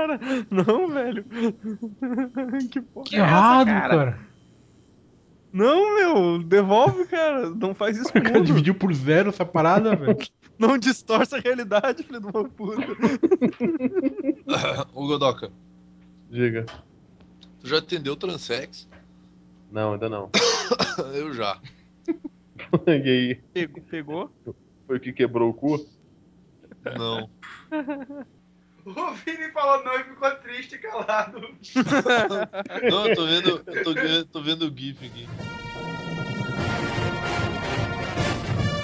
Cara? Não, velho. Que porra Que é essa, errado, cara? cara. Não, meu, devolve, cara. Não faz isso O cara comigo. dividiu por zero essa parada, velho. Não distorce a realidade, filho de uma puta. Ô, Godoka, Diga. tu já atendeu o Transex? Não, ainda não. Eu já. e aí, Pegou? pegou? foi o que quebrou o cu? Não. O Vini falou não e ficou triste e calado. Não, eu tô vendo, eu tô, vendo- tô vendo o GIF aqui.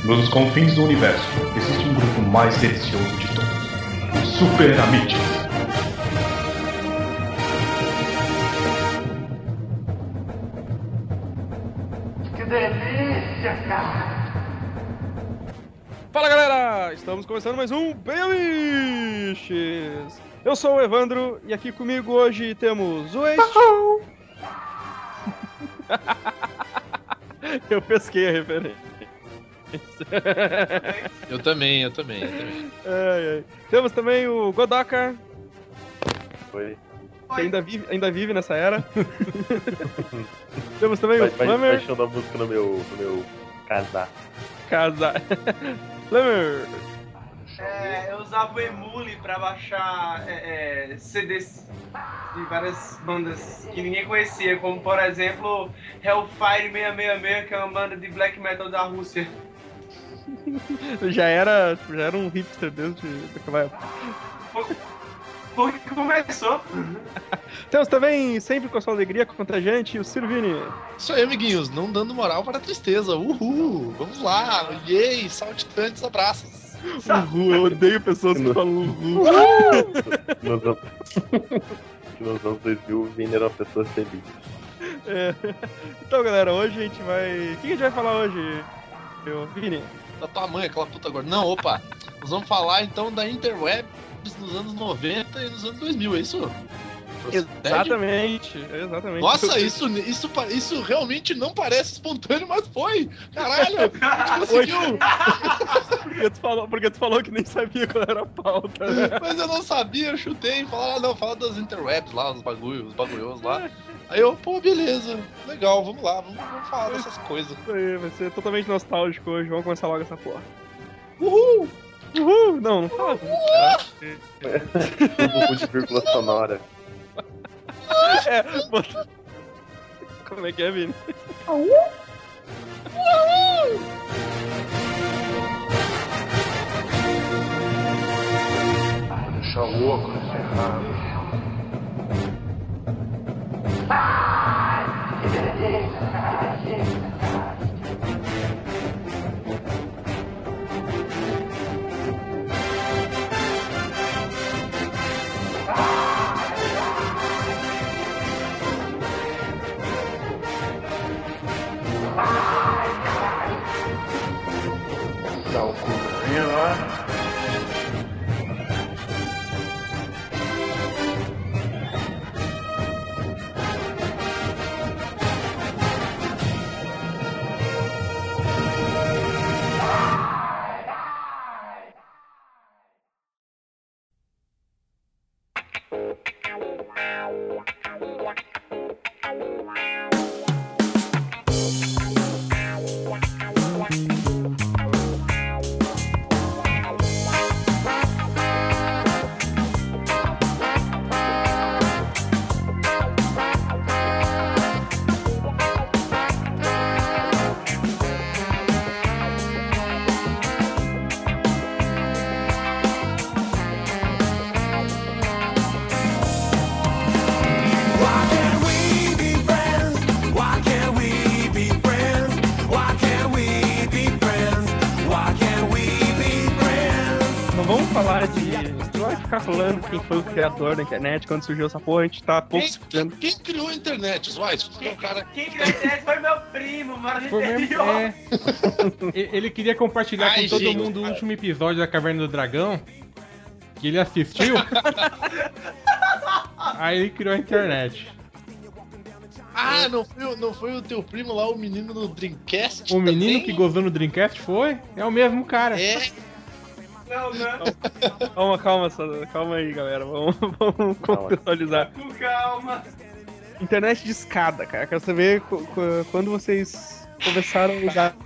Nos confins do universo, existe um grupo mais delicioso de todos: os Super Amites. Fala galera, estamos começando mais um Biches. Eu sou o Evandro e aqui comigo hoje temos o ex. Eu pesquei a referência. Eu também, eu também, eu também. Ai, ai. Temos também o Godoka, Foi. que ainda vive, ainda vive nessa era. Temos também Vai, o vai, Flammer. baixando a música no meu, no meu casar. Casa. Flammer. É, eu usava o Emule pra baixar é, é, CDs de várias bandas que ninguém conhecia, como por exemplo Hellfire 666, que é uma banda de black metal da Rússia. Já era, já era um hipster desde aquela época. Porque começou. Temos também, sempre com a sua alegria contagiante, o Sirvini. Isso aí, amiguinhos, não dando moral para a tristeza. Uhul! Vamos lá! Yay! Saltitantes abraços! Uhul, eu odeio pessoas que falam uhul. Nos anos... que nos anos 2000 o Vini era uma pessoa feliz. É. Então, galera, hoje a gente vai. O que a gente vai falar hoje, meu Vini? Da tua mãe, aquela puta agora. Não, opa! Nós vamos falar então da Interwebs nos anos 90 e nos anos 2000, é isso? Exatamente, exatamente. Nossa, isso, isso, isso realmente não parece espontâneo, mas foi! Caralho! Conseguiu! Porque tu, falou, porque tu falou que nem sabia qual era a pauta. né? Mas eu não sabia, eu chutei falaram, ah, não, fala das interwebs lá, os bagulhos, os bagulhos lá. Aí eu, pô, beleza, legal, vamos lá, vamos, vamos falar dessas coisas. Isso aí, vai ser totalmente nostálgico hoje. Vamos começar logo essa porra. Uhul! Uhul! Não, não fala. Tudo de vírgula sonora. É, bota... Como é que é, Vini? Why foi o criador da internet quando surgiu essa porra, a gente tá pouco Quem, se quem, fudendo. quem criou a internet? Foi o cara. Quem criou a internet foi meu primo, mano, do Foi mesmo, interior. é. Ele queria compartilhar Ai, com todo gente, mundo o cara. último episódio da Caverna do Dragão. Que ele assistiu. Aí ele criou a internet. Ah, não foi, o- não foi o teu primo lá, o menino no Dreamcast? O menino também? que gozou no Dreamcast foi? É o mesmo cara. É. Não, não. Calma, calma, só- calma aí, galera. Vamos, vamos contextualizar. Com calma. Internet de escada, cara. Quero saber qu- qu- quando vocês começaram a usar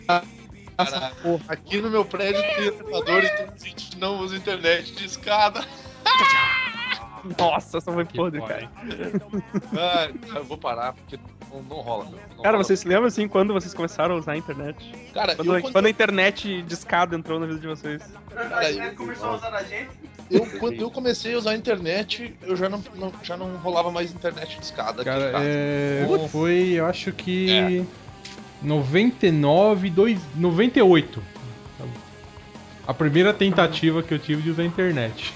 essa porra. aqui no meu prédio tem elevador, então a gente não usa internet de escada. Nossa, essa foi Que podre, foda, cara. Ah, eu vou parar porque não, não rola, meu. Não Cara, rola. vocês se lembram assim quando vocês começaram a usar a internet? Cara, Quando, eu, quando, quando a internet de escada entrou na vida de vocês? A gente começou a usar a gente. eu, quando eu comecei a usar a internet, eu já não, não- já não rolava mais internet de escada aqui em Cara, é, foi, eu acho que 99, dois, 98. A primeira tentativa que eu tive de usar a internet.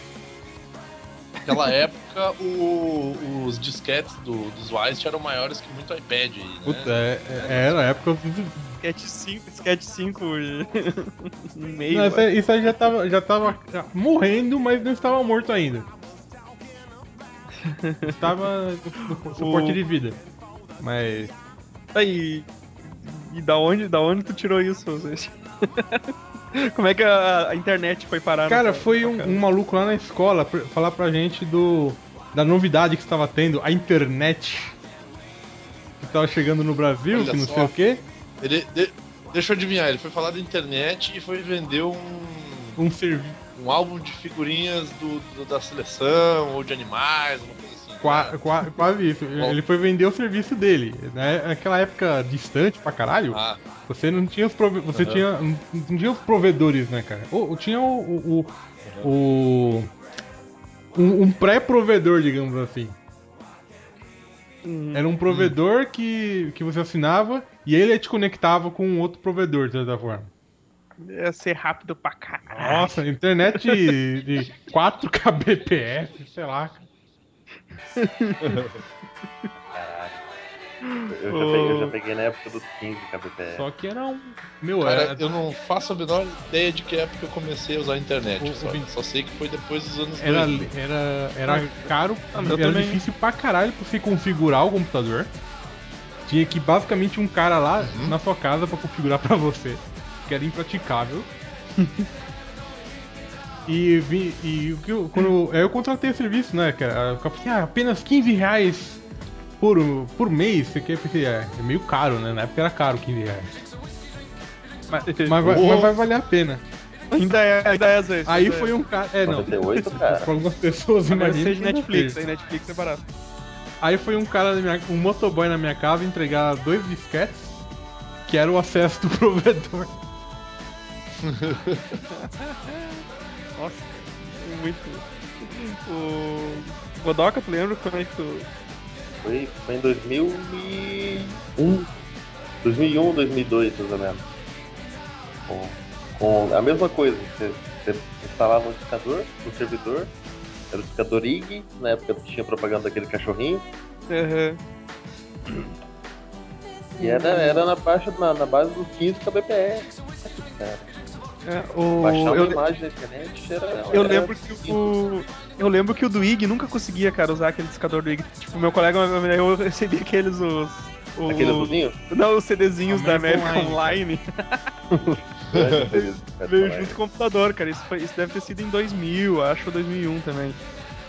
Naquela época, o- os disquetes do, dos Wise eram maiores que muito iPad. Né? Puta, é, é- era a época. Sketch 5, Sketch 5 e... no meio. Não, isso, aí- isso aí já tava, já tava morrendo, mas não estava morto ainda. Estava no suporte de vida. Mas. Aí, e da onde, da onde tu tirou isso, vocês? Como é que a, a internet foi parar? Cara, foi um, um maluco lá na escola pra- falar pra gente do da novidade que estava tendo, a internet. Que tava chegando no Brasil, Olha que não só. sei o quê. Ele, de- deixa eu adivinhar, ele foi falar da internet e foi vender um, Um serviço. um álbum de figurinhas do, do- da seleção ou de animais, uma coisa assim. Qua, qua- quase isso. Ele foi vender o serviço dele. Né? Naquela época distante pra caralho, Ah, você não tinha os prove... você Aham. tinha não, tinha os provedores, né, cara? Ou, tinha o, o, o- o- um, um pré-provedor, digamos assim. Hum, Era um provedor que, que você assinava e ele te conectava com um outro provedor, de certa forma. Ia ser rápido pra caralho. Nossa, internet de, de 4 kbps, sei lá. Eu já, peguei, eu já peguei na época dos 15 kbps. Só que era um. Meu, cara, era. eu não faço a menor ideia de que época eu comecei a usar a internet. O- Só, o- só sei que foi depois dos anos Era, 2000. era, era caro, Ah, eu era também. difícil pra caralho pra você configurar o computador. Tinha que basicamente um cara lá Uhum. na sua casa pra configurar pra você. Que era impraticável. e vi, e o que eu, quando aí eu contratei o serviço, né, cara? Eu falei assim, ah, apenas 15 reais por, por mês. Eu pensei, é, é meio caro, né? Na época era caro 15 reais. Mas, Mas vai, mas vai valer a pena. ainda é, ainda é, Zé. Aí ainda foi é. um cara. É, não. 98, cara. Pra algumas pessoas, Agora imagina. seja Netflix, aí Netflix é barato. Aí foi um cara, na minha, um motoboy na minha casa entregar dois disquetes, que era o acesso do provedor. Nossa, muito. O. Godoka, tu lembra como é que tu. Foi, foi em 2001. 2001, 2002, mais ou menos. Com, com a mesma coisa. Você, você instalava um discador no servidor. Era o discador IG. Na época tinha propaganda daquele cachorrinho. Aham. E era, era na, baixa, na, na base dos 15 kbps. Cara. É, o. Baixar uma Eu, imagem da internet era. eu era lembro que o. Eu lembro que o do IG nunca conseguia, cara, usar aquele discador do IG. Tipo, meu colega, eu recebi aqueles os. o- Aquele? Não, os CDzinhos da American América Online. Cara, Veio junto com o computador, cara. Isso, foi- isso deve ter sido em 2000, acho, ou 2001 também.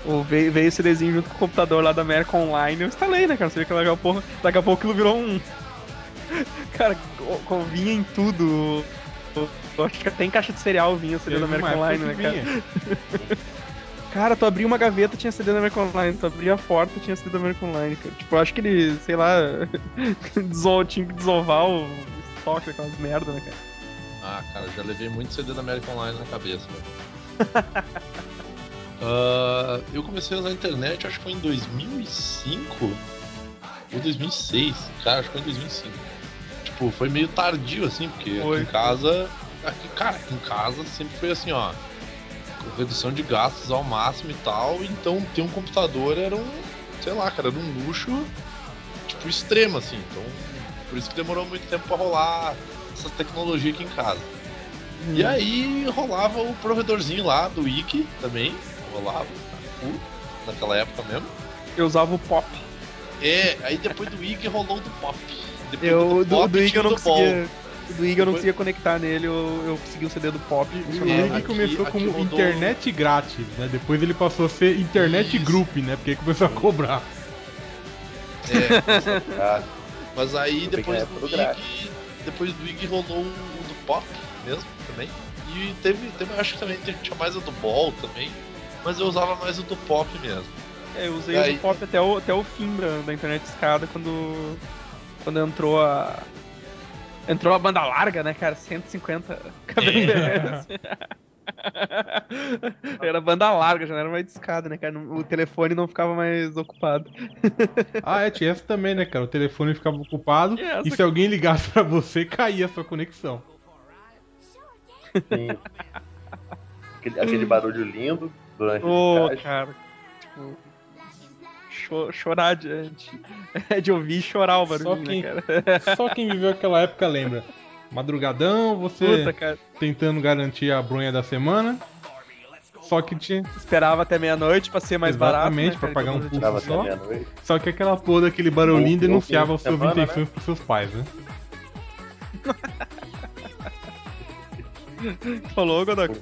Ou veio, veio o CDzinho junto com o computador lá da América Online. Eu instalei, né, cara? Você vê que daqui a pouco, daqui a pouco aquilo virou um. Cara, co- co- vinha em tudo. Eu acho que até em caixa de cereal vinha o CD da época Online, né, cara? Cara, tu abria uma gaveta, tinha CD da American Online. Tu abria a porta, tinha CD da American Online, cara. Tipo, eu acho que ele, sei lá, tinha que desovar o estoque daquelas merda, né, cara? Ah, cara, já levei muito CD da American Online na cabeça, velho. Ah, eu comecei a usar a internet, acho que foi em 2005 ou 2006. Cara, acho que foi em 2005. Tipo, foi meio tardio, assim, porque Foi. aqui em casa. Aqui, cara, aqui em casa sempre foi assim, ó. com Redução de gastos ao máximo e tal. Então ter um computador era um. Sei lá, cara, era um luxo, tipo, extremo, assim. Então, por isso que demorou muito tempo pra rolar essa tecnologia aqui em casa. E aí rolava o provedorzinho lá do Wiki também, rolava naquela época mesmo. Eu usava o Pop. É, aí depois do Wiki rolou do Pop. Depois Eu, do, Pop do IG tinha eu não do Ball. Do Ig eu não conseguia conectar nele, eu, eu consegui o CD do Pop. O. Ig aqui- começou aqui como rodou- internet grátis, né? Depois ele passou a ser internet Isso. group, né? Porque aí começou a cobrar. É, Ah, mas aí depois a do. IG, depois do IG rolou o do Pop mesmo também. E teve, teve acho que também tinha mais o do Ball também. Mas eu usava mais o do Pop mesmo. É, eu usei E o aí- do Pop até o, até o fim da, da internet escada, quando, quando entrou a. Entrou a banda larga, né, cara? 150 kbps. Era banda larga, já não era mais discada, né, cara? O telefone não ficava mais ocupado. Ah, é, tinha essa também, né, cara? O telefone ficava ocupado E e se alguém ligasse pra você, caía a sua conexão. sim. aquele, aquele barulho lindo durante a viagem. cara. Tipo. Cho- chorar de, de, de ouvir e chorar o barulho, Só né, quem- cara? Só quem viveu aquela época lembra. Madrugadão, você Puta, tentando garantir a bronha da semana. Só que tinha. Esperava até meia-noite pra ser mais barato. Exatamente, né, pra cara? pagar um até só. meia-noite. Só que aquela porra daquele barulhinho denunciava as suas semana, intenções pros seus pais, né? Falou, Godok.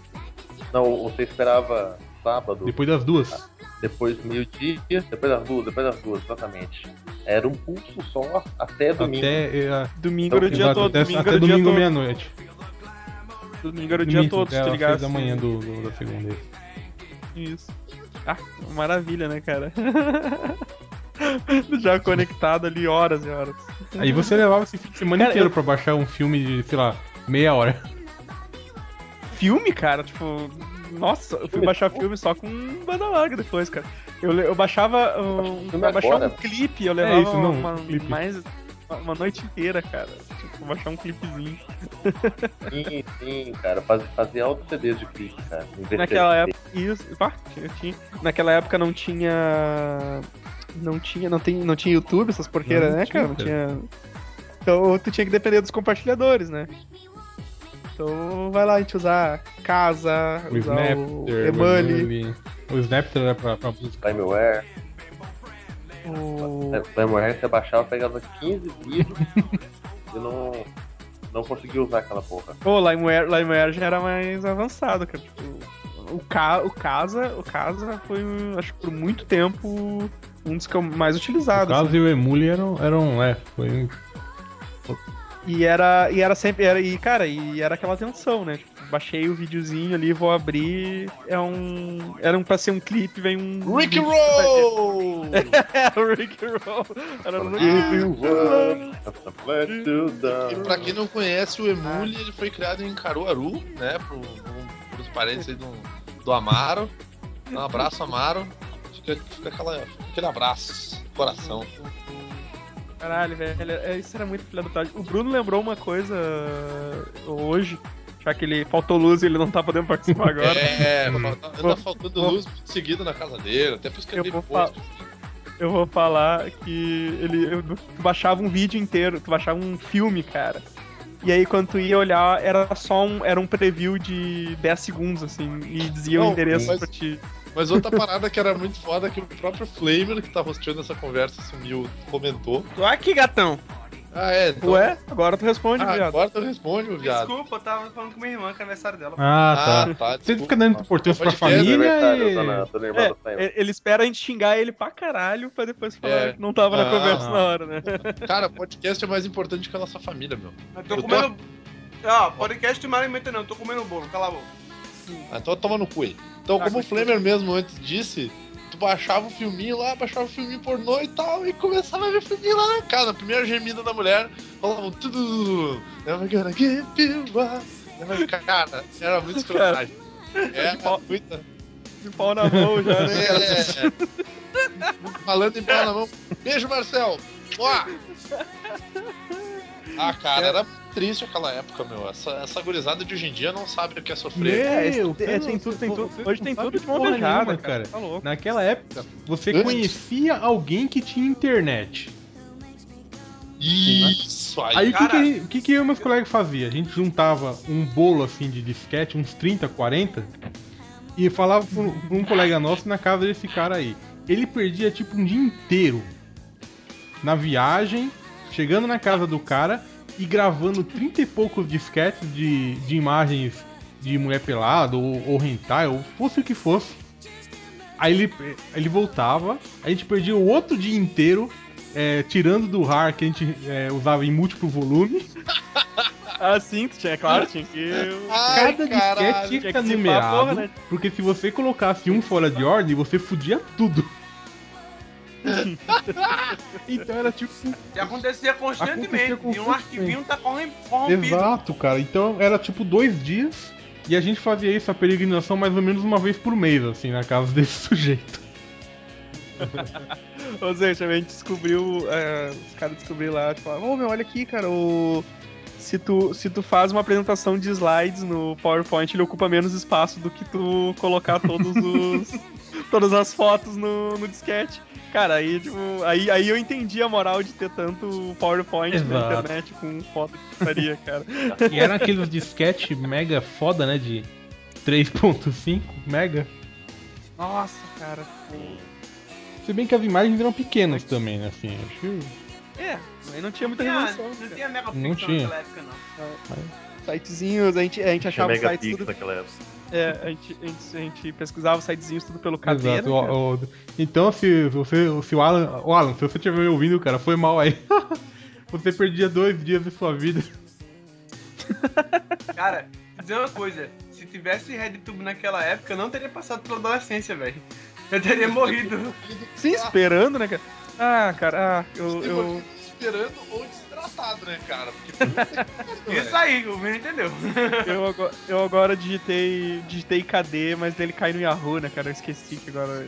Não, você esperava sábado, Depois das duas. Depois do meio-dia, depois das duas, depois das duas, exatamente. Era um pulso só até domingo. Até, é, Domingo era o dia todo. até, Domingo até era o dia domingo todo. meia-noite. Domingo era o dia todo, se tu ligasse. da manhã do, do- da segunda. Isso. Ah, maravilha, né, cara? Já conectado ali horas e horas. Aí você levava esse fim de semana Cara, inteiro eu- pra baixar um filme de, sei lá, meia hora. Filme, cara, tipo. Nossa, eu fui baixar filme só com banda larga depois, cara. Eu, eu baixava. Um, baixar agora. um clipe, eu levava isso, não, uma, um clipe. mais. uma- Uma noite inteira, cara. Tipo, baixar um clipezinho. Sim, sim, cara. Faz, fazia altos CDs de clipe, cara. Naquela época. Isso, pá, tinha, tinha. Naquela época não tinha. Não tinha, não, tem, não tinha YouTube, essas porqueiras, Não né, tinha, cara? Não tinha. Então tu tinha que depender dos compartilhadores, né? Então vai lá a gente usar casa, O usar Snapter, o o Emule. O Snapter era pra, pra música. LimeWare. o. LimeWare você baixava, pegava 15 vídeos e não, não conseguia usar aquela porra. Pô, LimeWare, LimeWare já era mais avançado, cara. Tipo, o, ca, o Casa, o Casa foi, acho que por muito tempo, um dos que eu mais O utilizado. caso assim. e o Emule eram, eram é, foi E era, e era sempre, era, e cara, e era aquela tensão, né? Tipo, baixei o videozinho ali, vou abrir, é um, era um pra ser um clipe, vem um... Rick um- Roll! É, o Rick Roll. Era. E pra quem não conhece, o Emule ele foi criado em Caruaru, né? Pro, pro, pros parentes aí do, do Amaro. Um abraço, Amaro. Fica, fica aquela, aquele abraço, coração. Caralho, velho, é, isso era muito filha da tarde. O Bruno lembrou uma coisa hoje, já que ele faltou luz e ele não tá podendo participar agora. É, anda Vou- faltando vou- luz seguido na casa dele, até por isso que Eu ele vou. Eu vou falar que ele eu- tu baixava um vídeo inteiro, tu baixava um filme, cara. E aí quando tu ia olhar, era só um, era um preview de 10 segundos, assim, e dizia o Não, endereço mas- pra ti. Mas outra parada que era muito foda é que o próprio Flamer que tá hosteando essa conversa sumiu, comentou. Tu aqui, gatão! Ah, é, então, Ué? Agora tu responde, ah, viado. agora tu responde, meu viado. Desculpa, eu tava falando com minha irmã, que é aniversário dela. Ah, tá. Ah, tá. Você desculpa. fica dando importância pra família e... dona irmã É, é, ele espera a gente xingar ele pra caralho pra depois falar É. que não tava na Ah. conversa na hora, né? Cara, podcast é mais importante que a nossa família, meu. Eu tô Eu tô- comendo. Ó, podcast de Marimenta não, eu tô comendo bolo, cala a boca. Ah, então toma no cu aí. Então, Ah, como o. Flamer mesmo antes disse, tu baixava o filminho lá, baixava o filminho pornô e tal, e começava a ver filminho lá na casa. A primeira gemida da mulher, falavam tudo. Never gonna give you up. Cara, era muito escrotagem. Era muita. De pau na mão já, né? cara? É. Falando em pau na mão. Beijo, Marcel. Mua! Ah, cara, era muito triste aquela época, meu. Essa, essa gurizada de hoje em dia não sabe o que é sofrer. É, Meu, é, cara, tem tudo, tem tudo. Hoje tem tudo de mão beijada, cara. cara. Tá. Naquela época, você Antes- conhecia alguém que tinha internet. Isso aí. Aí o que, Cara- que, o que, que eu e meus colegas fazia? A gente juntava um bolo assim de disquete, uns 30, 40, e falava pra um, pra um colega nosso na casa desse cara aí. Ele perdia tipo um dia inteiro na viagem, chegando na casa do cara, e gravando 30 e poucos disquetes de, de imagens de mulher pelada ou, ou hentai, ou fosse o que fosse. Aí ele, ele voltava, a gente perdia o outro dia inteiro é, tirando do RAR que a gente é, usava em múltiplo volume. Ah, sim, tu tinha, claro, tinha que. Ai, Cada caralho. disquete tinha que numerado, porra, né? porque se você colocasse um fora de ordem, você fudia tudo. então era tipo. E acontecia constantemente. Acontecia E um arquivinho tá corrom- corrompido. Exato, cara. Então era tipo dois dias e a gente fazia isso, a peregrinação, mais ou menos uma vez por mês, assim, na casa desse sujeito. Ou seja, a gente descobriu. é, os caras descobriram lá, tipo, ô meu, olha aqui, cara, o. Se tu, se tu faz uma apresentação de slides no PowerPoint, ele ocupa menos espaço do que tu colocar todos os. todas as fotos no, no disquete. Cara, aí, tipo, aí, aí eu entendi a moral de ter tanto PowerPoint na Exato. internet com foto de putaria, cara. E eram aqueles disquete mega foda, né? De 3.5 mega. Nossa, cara. Se bem que as imagens eram pequenas também, né? Assim, acho É, aí não tinha muita tinha, resolução. não tinha mega Não pixel tinha. naquela época, não. Sitezinhos, a gente, a gente Tinha achava sites megapixel tudo. naquela época. É, a gente, a gente, a gente pesquisava os sitezinhos tudo pelo cadeira. Exato. O- o- então, se você. Se o Alan. O Alan, se você estiver me ouvindo, cara, foi mal aí. você perdia dois dias de sua vida. Cara, dizer uma coisa, se tivesse RedTube naquela época, eu não teria passado pela adolescência, velho. Eu teria morrido. Sim, esperando, né, cara? Ah, cara, ah, eu. eu... Esperando ou desidratado, né, cara? Porque pariu, Isso aí, o Vini entendeu. Eu, agora, eu agora digitei, digitei KD, mas ele cai no Yahoo, né, cara? Eu esqueci que agora.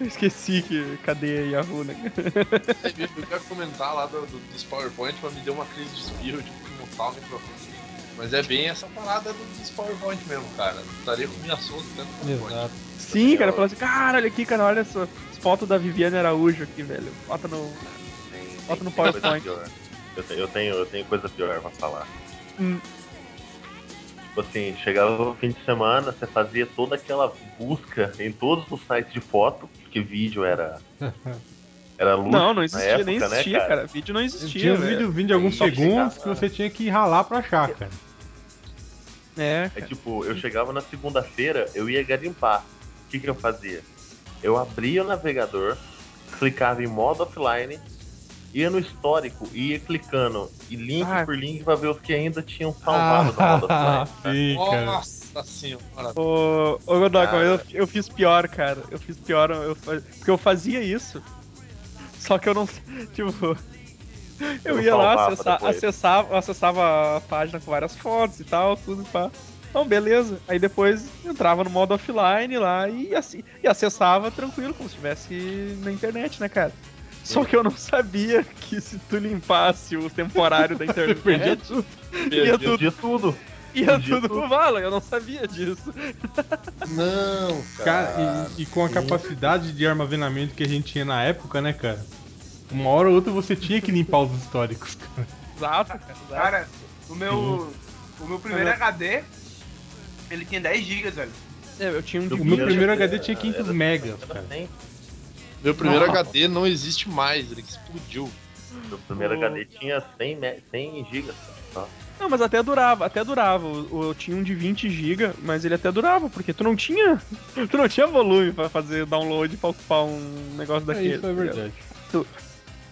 Eu esqueci que KD é Yahoo, né? velho. Eu quero comentar lá do, do- dos PowerPoint, mas me deu uma crise de espirro, tipo, que montar o microfone. Mas é bem essa parada do- dos PowerPoint mesmo, cara. Estaria com minha solta dentro do PowerPoint. Sim, cara, falou assim, cara, olha aqui, cara, olha só. As fotos da Viviane Araújo aqui, velho. Bota no. Bota no PowerPoint. Eu tenho, eu, tenho, eu tenho coisa pior pra falar. Hum. Tipo assim, chegava o fim de semana, você fazia toda aquela busca em todos os sites de foto, porque vídeo era. Era luxo Não, não existia, época, nem né, existia, cara? cara. Vídeo não existia. Tinha um vídeo vindo de alguns segundos que você tinha que ralar pra achar, cara. É, É cara. tipo, eu chegava na segunda-feira, eu ia garimpar. O que, que eu fazia? Eu abria o navegador, clicava em modo offline, ia no histórico e ia clicando e link Ah. por link pra ver os que ainda tinham salvado no modo offline. tá? sim, cara. Nossa senhora. Ô, ô Godok, Cara. eu, eu fiz pior, cara. Eu fiz pior, eu, porque eu fazia isso. Só que eu não. Tipo. Eu não ia lá, salvava acessa- depois. acessava, acessava a página com várias fotos e tal, tudo pá. Então, beleza. Aí depois entrava no modo offline lá e, assim, e acessava tranquilo, como se estivesse na internet, né, cara? Só que eu não sabia que se tu limpasse o temporário da internet, perdia tudo. ia tudo, Perdia tudo. ia tudo pro vala. Eu não sabia disso. Não, Cara, e, e com a capacidade de armazenamento que a gente tinha na época, né, cara? Uma hora ou outra você tinha que limpar os históricos, cara. Exato, cara. exato. Cara, o meu. O meu primeiro HD, ele tinha 10 GB, velho. É, eu tinha um de O meu 20. primeiro era- HD tinha 500 era- megas, cara. Meu primeiro Nossa. HD não existe mais, ele explodiu. Meu primeiro O- HD tinha 100, me- 100 GB. Só. Não, mas até durava, até durava. Eu tinha um de 20 GB, mas ele até durava, porque tu não tinha. Tu não tinha volume pra fazer download pra ocupar um negócio É, daquele. isso é tá ligado? verdade.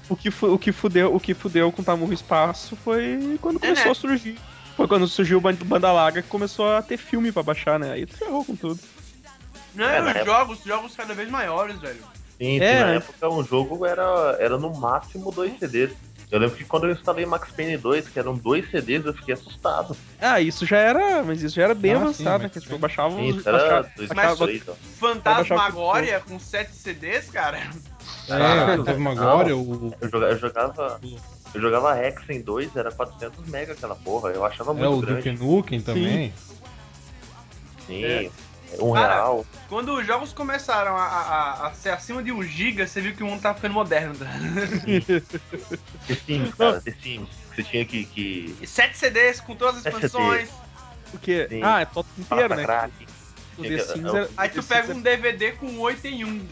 O que, o que fudeu, o que fudeu com o Tamurro Espaço foi quando começou né? a surgir. Foi quando surgiu o Ban- Banda Larga que começou a ter filme pra baixar, né? Aí tu ferrou com tudo. Não, É, os jogos, jogos cada vez maiores, velho. Sim, É, sim, na né? época um jogo era, era no máximo dois CDs. Eu lembro que quando eu instalei Max Payne 2, que eram dois CDs, eu fiquei assustado. Ah, isso já era. Mas isso já era bem Ah, sim, avançado, né? mas- Que tipo, eu baixava Sim, os. isso era baixava- 2003, ó. Fantasmagória com 7 CDs, cara. É, o Fantasmagória, o, Eu jogava, eu jogava, eu jogava Hexen 2, era 400 mega aquela porra. Eu achava é, muito o grande. Duke Nukem também. Sim, É. um Cara, real. Quando os jogos começaram a, a- a ser acima de 1 GB, você viu que o mundo tá ficando moderno. Tá? The Sims, cara, The Sims. Você tinha que. que... E 7 CDs com todas as É expansões. O quê? Sim. Ah, é todo inteiro, né? crack. É era- Aí tu pega um DVD com 8 em 1.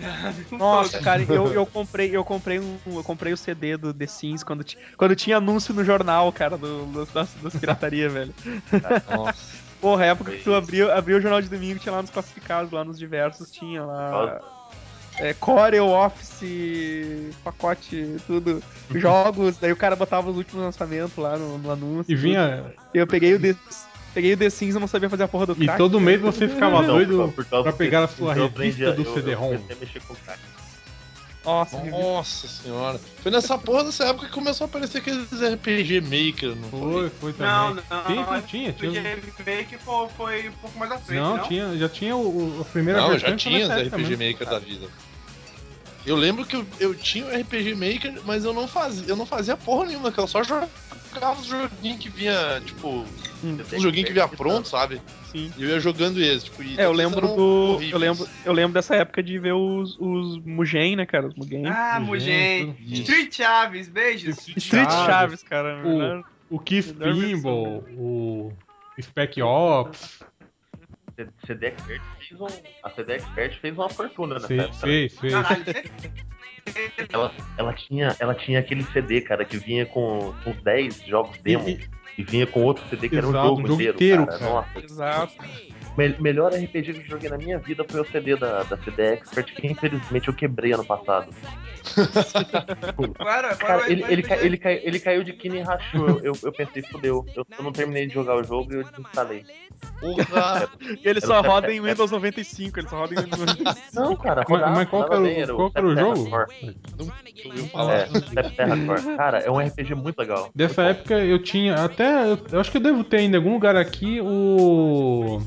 Nossa, cara, eu, eu comprei, eu comprei um, eu comprei o CD do The Sims quando, ti- quando tinha anúncio no jornal, cara, do, do- das, das pirataria, velho. Nossa. Porra, a época que tu abria, abria o jornal de domingo, tinha lá nos classificados, lá nos diversos, tinha lá. É, Core, Office, pacote, tudo. Jogos, daí o cara botava os últimos lançamentos lá no, no anúncio. E vinha. tudo. Eu peguei o The, peguei o The Sims, eu não sabia fazer a porra do E crack. todo mês você ficava Não, doido por- por causa pra pegar a sua eu revista aprendi do eu- CD-ROM. Eu comecei Nossa, Nossa senhora. Foi nessa porra dessa época que começou a aparecer aqueles RPG Maker, não Foi, foi também. Não, não, Sim, não. tinha, tinha. O Remake foi, foi um pouco mais à frente, Não, não? tinha, já tinha o, o- a primeira Não, já foi tinha os RPG mesmo. Maker da vida. Eu lembro que eu, eu tinha o RPG Maker, mas eu não fazia, eu não fazia porra nenhuma, que eu só jogava os joguinhos que vinha, tipo, Hum, os joguinhos que vinha pronto, sabe? sim. E eu ia jogando eles, tipo, e É, eu todos lembro do. Eu lembro, eu lembro dessa época de ver os, os Mugen, né, cara? Os Mugen. Ah, Mugen, Mugen. isso. Street Chaves, beijos. Street Chaves. Chaves, cara. O- O Keith. Pinball, o Spec Ops. CD Expert fez um. A CD Expert fez uma fortuna nessa Fez, época. fez, fez. Caralho, Ela, ela, tinha, ela tinha aquele CD, cara, que vinha com uns 10 jogos demo. E- E, vinha com outro CD que era um Exato, jogo, um jogo inteiro, inteiro, cara. cara. Nossa, Exato. Me- melhor RPG que eu joguei na minha vida foi o CD da, da CD Expert, que infelizmente eu quebrei ano passado. Claro, Cara, ele, ele, ca- ele, cai- ele caiu de quina e rachou. Eu, eu, eu pensei, fudeu. Eu, eu não terminei de jogar o jogo e eu desinstalei. Porra! E ele só roda em Windows 95, ele só roda em Windows 95. Não, cara, Mas- rodava, mas qual que rodava era qual era o jogo? É. Cara, é um RPG muito legal. Dessa Muito bom. época eu tinha até. Eu, eu acho que eu devo ter ainda em algum lugar aqui o.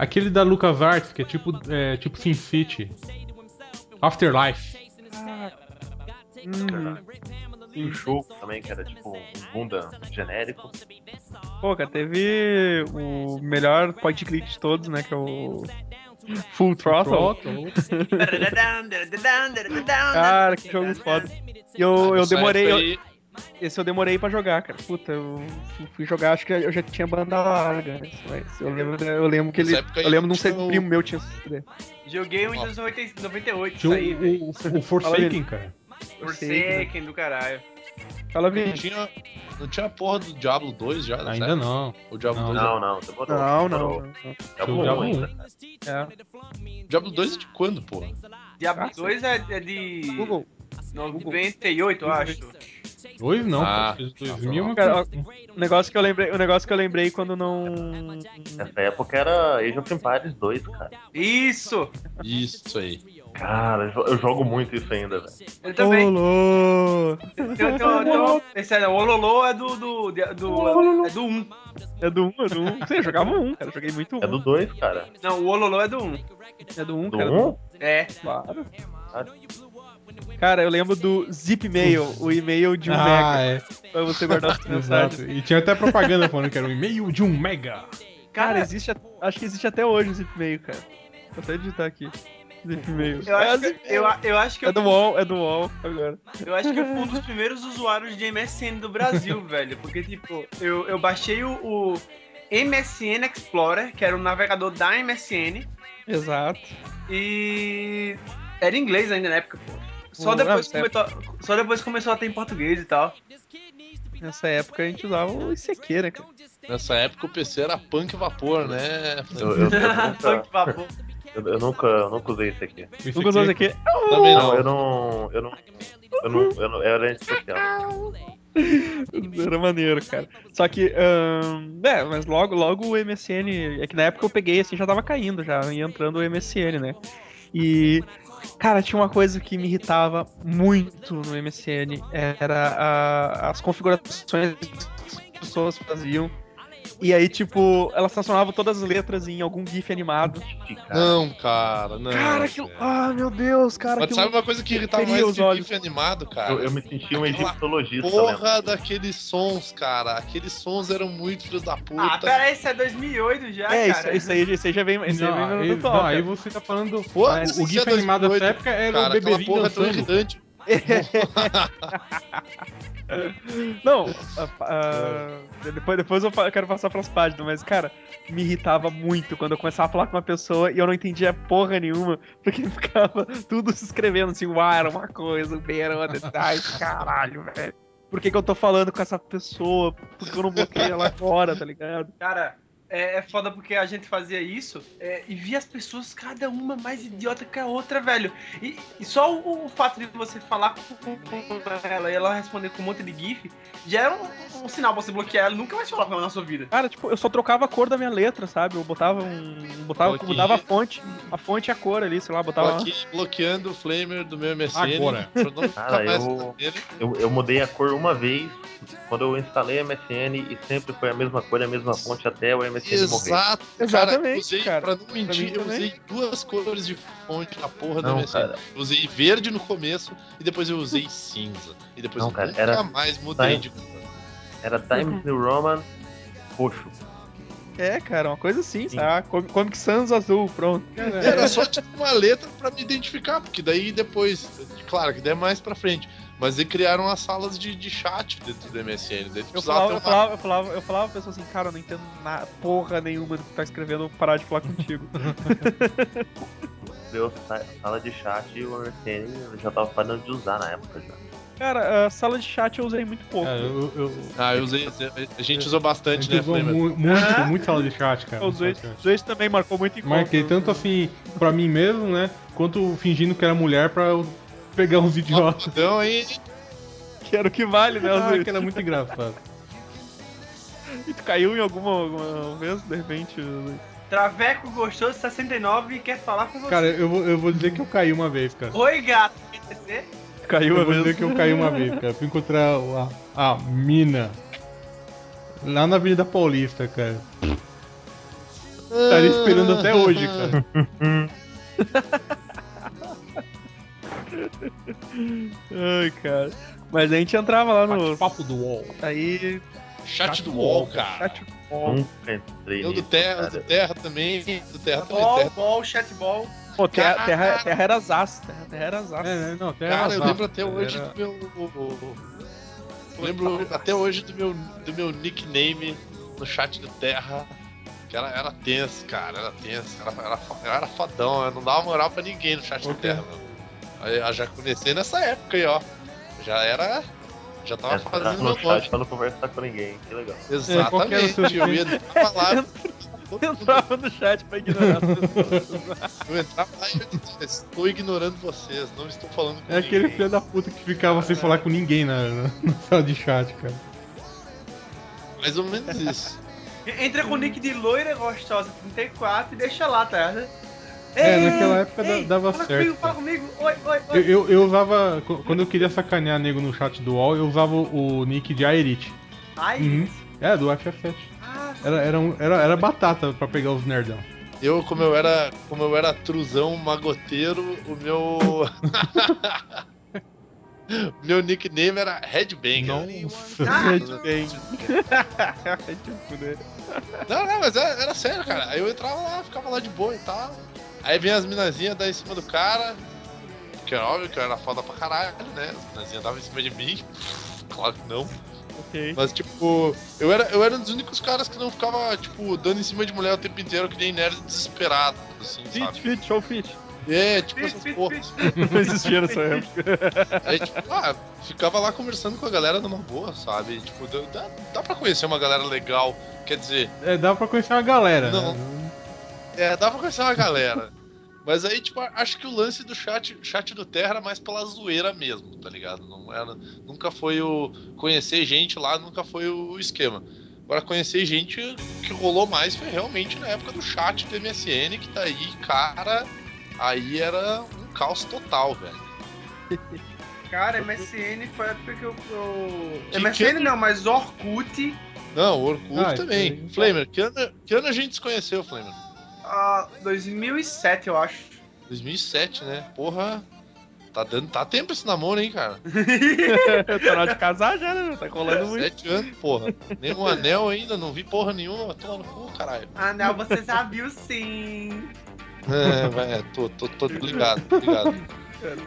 Aquele da LucasArts, que é tipo, é, tipo Sin City. Afterlife. Uhum. E o jogo também, que era tipo um bunda genérico. Pô, cara, teve o melhor point click de todos, né? Que é o. Full Throttle. Cara, que jogo foda. E eu, eu demorei. eu- esse eu demorei pra jogar, cara. Puta, eu fui- jogar, acho que eu já tinha banda larga. né? Mas eu lembro, eu lembro que ele. Eu lembro de um tinha ser o- primo meu tinha. Joguei o Windows 90 98, Tinha isso aí, velho. o, Forsaken, cara. Forsaken do caralho. Fala, não Vini. tinha, não tinha a porra do Diablo 2 já, né? Ainda não. O Diablo Não. 2 Não, não, demorou. Não, demorou. não. não. Tá Tinha o bom Diablo ainda. É. Diablo 2 é de quando, porra? Diablo Ah, 2 é, é de Google. 98, eu acho. Dois não, Ah, pô. 2000 tá é Cara, o negócio que eu lembrei, o negócio que eu lembrei quando não. Nessa época era Age of Empires 2, cara. Isso! Isso aí. Cara, eu jo- eu jogo muito isso ainda, velho. Eu também. Olô! Tem- tem- tem- Esse é, o Ololô é do. do, do, é do 1. É do 1, é do 1. Sim, eu jogava um, cara. eu Joguei muito 1. É do 2, cara. Não, o Ololô é do 1. É do 1, Do cara. 1? É. Claro. Ah. Cara, eu lembro do Zip Mail, o e-mail de um Ah, mega, é. pra você guardar as mensagens. Exato. E tinha até propaganda falando que era um e-mail de um mega. Cara, existe, acho que existe até hoje o Zip Mail, cara. Vou até digitar aqui. Zip Mail. eu é, acho, que, eu, eu acho que é eu, do UOL, é do UOL agora. eu acho que eu fui um dos primeiros usuários de MSN do Brasil, velho. Porque, tipo, eu, eu baixei o, o MSN Explorer, que era o navegador da MSN, Exato. e era em inglês ainda na época, pô. Só depois, começou, só depois começou a ter em português e tal. Nessa época a gente usava o ICQ, né, cara? Nessa época o PC era punk vapor, né? Eu, eu, eu, nunca, que vapor. eu, eu nunca, eu nunca usei isso aqui. Nunca usou isso aqui-. Também Não, não. eu não. Eu não. Eu não. Eu não eu era especial. Era maneiro, cara. Só que, ahn, é, mas logo, logo o MSN. É que na época eu peguei assim, já tava caindo, já ia entrando o MSN, né? E, cara, tinha uma coisa que me irritava muito no MSN: era a- as configurações que as pessoas faziam. E aí, tipo, elas transformavam todas as letras em algum GIF animado. Não, cara, não. Cara, aquilo. velho. Ah, meu Deus, cara. Mas sabe uma coisa que irritava mais os de olhos. GIF animado, cara? Eu, eu me senti um egiptologista, né? Porra daqueles sons, cara. Aqueles sons eram muito filhos da puta. Ah, pera aí, isso é 2008 já, É, isso, cara. isso aí, isso aí já vem, isso aí vem no aí, atual, não, aí você tá falando. Foda-se o se GIF é animado dessa 2008, época era cara, o bebezinho porra é tão dançando. irritante. Não, a- a- depois, depois eu quero passar pras páginas, mas, cara, me irritava muito quando eu começava a falar com uma pessoa e eu não entendia porra nenhuma, porque ficava tudo se escrevendo assim, o A era uma coisa, o B era outra. Ai, caralho, velho. Por que, que eu tô falando com essa pessoa? Por que eu não bloqueei ela agora, tá ligado? Cara, é, é foda porque a gente fazia isso é, e via as pessoas, cada uma mais idiota que a outra, velho. E, e só o, o fato de você falar com, com ela e ela responder com um monte de GIF já era um, um sinal pra você bloquear ela e nunca mais falar com ela na sua vida. Cara, tipo, eu só trocava a cor da minha letra, sabe? Eu botava um. Botava, mudava a fonte, a fonte e a cor ali, sei lá, botava. aqui bloqueando o Flamer do meu MSN. Agora. não Cara, eu-. Eu, eu mudei a cor uma vez quando eu instalei a MSN e sempre foi a mesma cor, a mesma fonte até o MSN morrer. Exato, Exatamente, cara. eu Usei, cara. Pra não mentir, mim eu usei duas cores de fonte na porra da Não, MSN. cara. Eu usei verde no começo e depois eu usei cinza. E depois Não, eu cara, nunca era- mais mudei Tá, de cor. Era Times New Roman roxo. É, cara, uma coisa assim, sabe? Com- Comic Sans azul, pronto. Era só tipo uma letra pra me identificar, porque daí depois, claro que daí é mais pra frente. Mas eles criaram as salas de, de chat dentro do MSN. Daí Eu falava, eu uma- falava, eu falava, eu falava pra pessoa assim, cara, eu não entendo nada, porra nenhuma do que tu tá escrevendo, eu vou parar de falar contigo. Deu sa- sala de chat e o MSN eu já tava parando de usar na época já. Cara, a sala de chat eu usei muito pouco. Cara, eu, eu, Ah, eu usei. A gente usou a bastante, gente né, usou mu- muito, muito sala de chat, cara. eu usei, usei isso também, marcou muito encontro. Marquei tanto assim pra mim mesmo, né? Quanto fingindo que era mulher pra eu pegar uns idiotas. Então aí. Que era o que vale, né? Ah, que era muito engraçado. E tu caiu em alguma, alguma vez, de repente. Traveco gostoso 69 e quer falar com você. Cara, eu vou, eu vou dizer que eu caí uma vez, cara. Oi, gato. Quer dizer? Caiu Eu uma vou vez. dizer que eu caí uma vez, cara. Fui encontrar a, a mina lá na Avenida Paulista, cara. Estaria esperando até hoje, cara. Ai, cara. Mas a gente entrava lá no. Papo do UOL. Aí. Chat do UOL, cara. Chat UOL. Nunca entrei Eu do Terra, cara. do Terra também. Do Terra também. Ball, Terra. ball, chatball. Pô, terra, terra, terra era zaço. Terra, terra era zaço. É? Não, até Cara, era eu lembro até hoje Era- do meu. Eu lembro até hoje do meu, do meu nickname no chat do Terra. Que era, era tenso, cara. Era tenso. Era, era, eu era fodão. Eu não dava moral pra ninguém no chat do Ok. Terra, mano. Eu já comecei nessa época aí, ó. Já era. Já tava fazendo no meu chat pra não conversar com ninguém, que legal. seu Exatamente. Eu ia falar. Eu entrava no chat pra ignorar as pessoas. Eu entrava lá e eu dizia, estou ignorando vocês, não estou falando com É aquele ninguém. filho da puta que ficava sem falar com ninguém na, na, na sala de chat, cara. Mais ou menos isso. Entra com o nick de loira gostosa 34 e deixa lá, tá? É, Ei, naquela época ei, da- dava fala certo, Comigo, fala comigo. Oi, oi, Eu, oi. eu, eu usava. qu- Quando eu queria sacanear nego no chat do UOL, eu usava o, o nick de Aerith. Ai, Uhum. É, do FF7. ah, Era, era, um- era, era batata pra pegar os nerdão. Eu, como eu era, como eu era truzão magoteiro, o meu meu nickname era Headbanger. Nossa. Ah, né? Não, não, mas era, era sério, cara. Aí eu entrava lá, ficava lá de boa e tal. Aí vinha as minazinhas dar em cima do cara. Porque é óbvio que eu era foda pra caralho, né? As minazinhas davam em cima de mim. Claro que não. Ok. Mas, tipo, eu era, eu era um dos únicos caras que não ficava, tipo, dando em cima de mulher o tempo inteiro, que nem nerd desesperado, assim, Fit, sabe? fit, show fit. É, tipo, fit, essas fit, porra. fit. Não existia nessa época. Aí, tipo, ah, ficava lá conversando com a galera numa boa, sabe? Tipo, dá, dá pra conhecer uma galera legal. Quer dizer, É, dava pra conhecer uma galera. Não. Né? É, dá pra conhecer uma galera. Mas aí, tipo, acho que o lance do chat, chat do Terra era mais pela zoeira mesmo, tá ligado? Não era, nunca foi o. Conhecer gente lá nunca foi o esquema. Agora, conhecer gente que rolou mais foi realmente na época do chat do MSN, que tá aí, cara. Aí era um caos total, velho. Cara, MSN foi a época que eu. eu... Que- MSN que- não, mas Orkut. Não, Orkut Ah, também. isso aí. Flamer, que ano, que ano a gente se conheceu, Flamer? Ah, 2007, eu acho. 2007, né? Porra. Tá dando. Tá tempo esse namoro, hein, cara? tá na hora de casar já, né? Tá colando muito. Sete anos, porra. Nem um anel ainda, não vi porra nenhuma. Toma no cu, caralho. Não, você já viu sim. É, vai, é, tô, tô, tô ligado, tô ligado.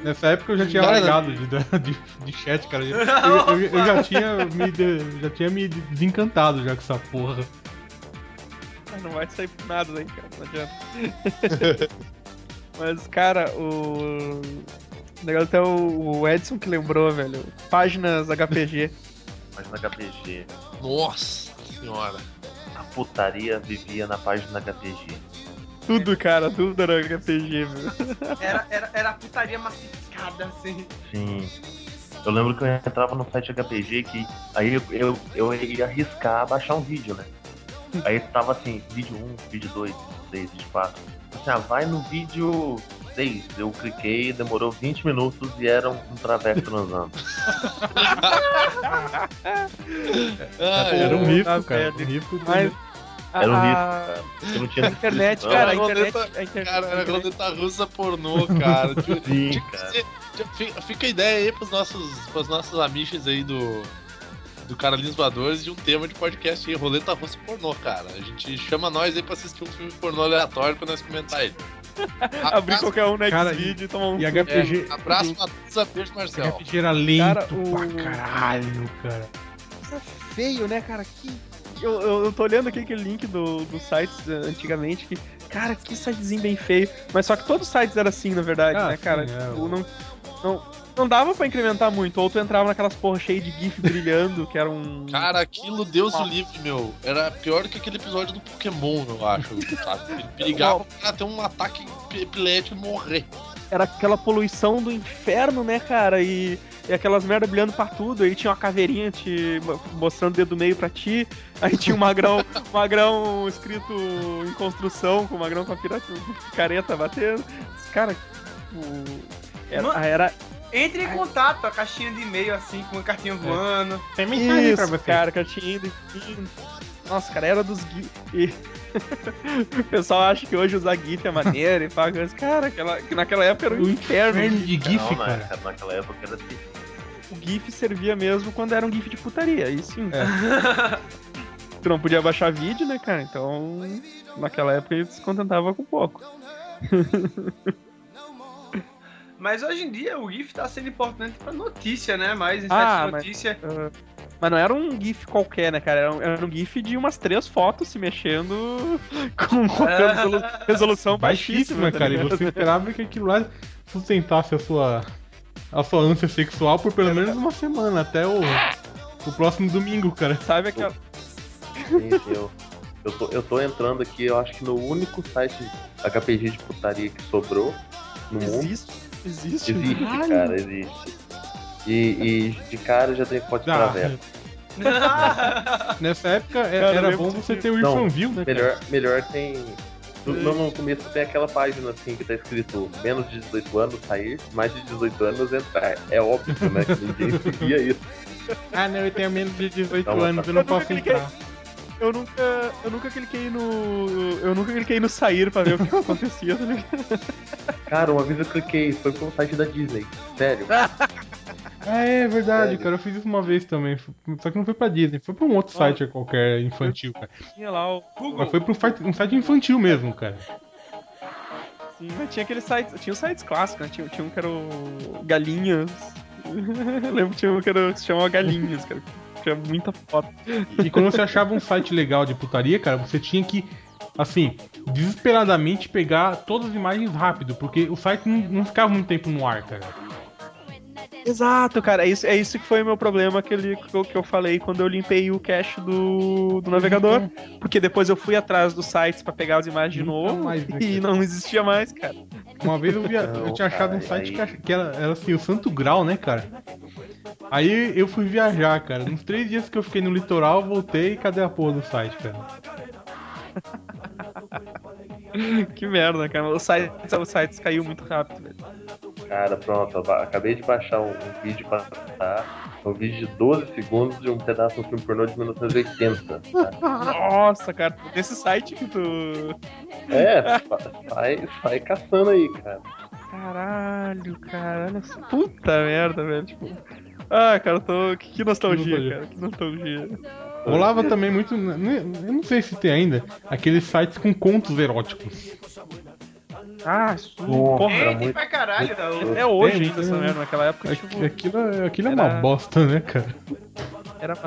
Nessa época eu já tinha Cara, largado de, de, de chat, cara. Eu, eu- eu já, tinha me, de- já tinha me desencantado já com essa porra. Não vai sair por nada daí, cara. Não adianta. Mas, cara, o. Legal até o o Edson que lembrou, velho. Páginas HPG. Mas na HPG, Nossa senhora. a putaria vivia na página HPG. Tudo, cara, tudo era HPG, velho. Era, era, era a putaria massificada, assim. Sim. Eu lembro que eu entrava no site HPG que aí eu, eu, eu ia arriscar baixar um vídeo, né? Aí tava assim, vídeo 1, vídeo 2, vídeo 3, vídeo 4. Assim, ah, vai no vídeo 6. Eu cliquei, demorou 20 minutos e era um, traveco transando. Ah, Era um tá cara. Um do- Mas. Era um a- Eu não tinha a internet, cara, a internet. A internet, Cara, a era internet- roleta russa pornô, cara. Sim, cara. Fica a ideia aí pros nossos, pros nossos amiches aí do, do Carolins Voadores de um tema de podcast aí, roleta russa pornô, cara. A gente chama nós aí pra assistir um filme pornô aleatório pra nós comentar ele. Abrir qualquer um no Cara, Xvideo e tomar um. E HPG. é, abraço, Matusa, beijo, Marcel. HPG era lento Cara, o- pra caralho, cara. Isso é feio, né, cara? Que... Eu, eu, eu tô olhando aqui aquele link do, dos sites eh, antigamente que. Cara, que sitezinho bem feio. Mas só que todos os sites eram assim, na verdade, Ah, né, cara? sim, é, Tipo, não, não, não dava pra incrementar muito. Ou tu entrava naquelas porra cheias de GIF brilhando, que era um. Cara, aquilo, Deus o livre, meu. Era pior que aquele episódio do Pokémon, eu acho. Sabe? Ele perigava pra ter um ataque epilético e morrer. Era aquela poluição do inferno, né, cara? E, e aquelas merda brilhando pra tudo. Aí tinha uma caveirinha te mo- mostrando o dedo meio pra ti. Aí tinha um magrão, magrão escrito em construção, com o magrão com a pirata, careta batendo. Cara, o... era, era Entre em contato, a caixinha de e-mail, assim, com a cartinha voando. Tem mensagem pra isso, você. cara, que eu tinha ido e vindo. Nossa, cara, era dos GIF. E... o pessoal acha que hoje usar GIF é maneiro e paga. mas, Cara, aquela, que naquela época era um O inferno. inferno de GIF, não, cara. na- naquela época era assim. o GIF servia mesmo quando era um GIF de putaria, aí sim. É. tu não podia baixar vídeo, né, cara? Então, naquela época ele se contentava com pouco. Mas hoje em dia o GIF tá sendo importante pra notícia, né? Mais em Ah, mas- notícia. Ah, mas não era um GIF qualquer, né, cara? Era um, era um GIF de umas três fotos se mexendo com uma resolu- resolução Baixíssima, tá cara. E você esperava que aquilo lá sustentasse a sua, a sua ânsia sexual por pelo menos uma semana, até o, o próximo domingo, cara. Sabe aquela. Gente, eu, eu, tô, eu tô entrando aqui, eu acho que no único site HPG de putaria que sobrou no mundo. Existe, existe. Existe, Caralho. cara, existe. E, e de cara já tem foto de Ah, traveco. nessa época é- Cara, era lembro bom você ter o Não, Irfanville, né? cara? Melhor, melhor tem. No, no- começo tem aquela página assim que tá escrito menos de 18 anos sair, mais de 18 anos entrar. É óbvio, né? Que ninguém seguia isso. Ah, não, eu tenho menos de 18 Não, anos, eu não eu nunca posso cliquei. entrar. Eu nunca, eu nunca cliquei no. Eu nunca cliquei no sair pra ver o que acontecia, tá ligado? Cara, uma vez eu cliquei, foi pro site da Disney. Sério. Ah, é verdade, Sério? cara. Eu fiz isso uma vez também. Só que não foi pra Disney, foi pra um outro site qualquer infantil, cara. Tinha lá o. Mas foi pra um site, um site infantil mesmo, cara. Sim, mas tinha aqueles sites. Tinha os sites clássicos, né? Tinha, tinha um que era o. Galinhas. Eu lembro que tinha um que, era, que se chamava Galinhas, cara. Tinha muita foto. E quando você achava um site legal de putaria, cara, você tinha que, assim, desesperadamente pegar todas as imagens rápido, porque o site não, não ficava muito tempo no ar, cara. Exato, cara. É isso, é isso que foi o meu problema que, ele, que, eu, que eu falei quando eu limpei o cache do, do navegador. Porque depois eu fui atrás dos sites pra pegar as imagens de novo mais, né, e não existia mais, cara. Uma vez eu, via, Não, eu tinha achado um site aí- que, era, era assim, o Santo Grau, né, cara? Aí eu fui viajar, cara. Nos três dias que eu fiquei no litoral, eu voltei e cadê a porra do site, cara? que merda, cara. O site, o site caiu muito rápido, velho. Cara, pronto, acabei de baixar um, um vídeo pra passar. Um vídeo de 12 segundos de um pedaço do filme pornô de 1980. tá? Nossa, cara. Nesse site que tu. É, sai, sai caçando aí, cara. Caralho, cara. Olha só. Puta merda, velho. Tipo. Ah, cara, eu tô. Que, que nostalgia, cara. Que nostalgia. Rolava também muito. n- Eu não sei se tem ainda, aqueles sites com contos eróticos. Ah, isso, Nossa, porra, era muito. pra caralho, é hoje ainda essa merda, naquela época, tipo, Aquilo, aquilo é- aquilo é uma era- bosta, né, cara? era...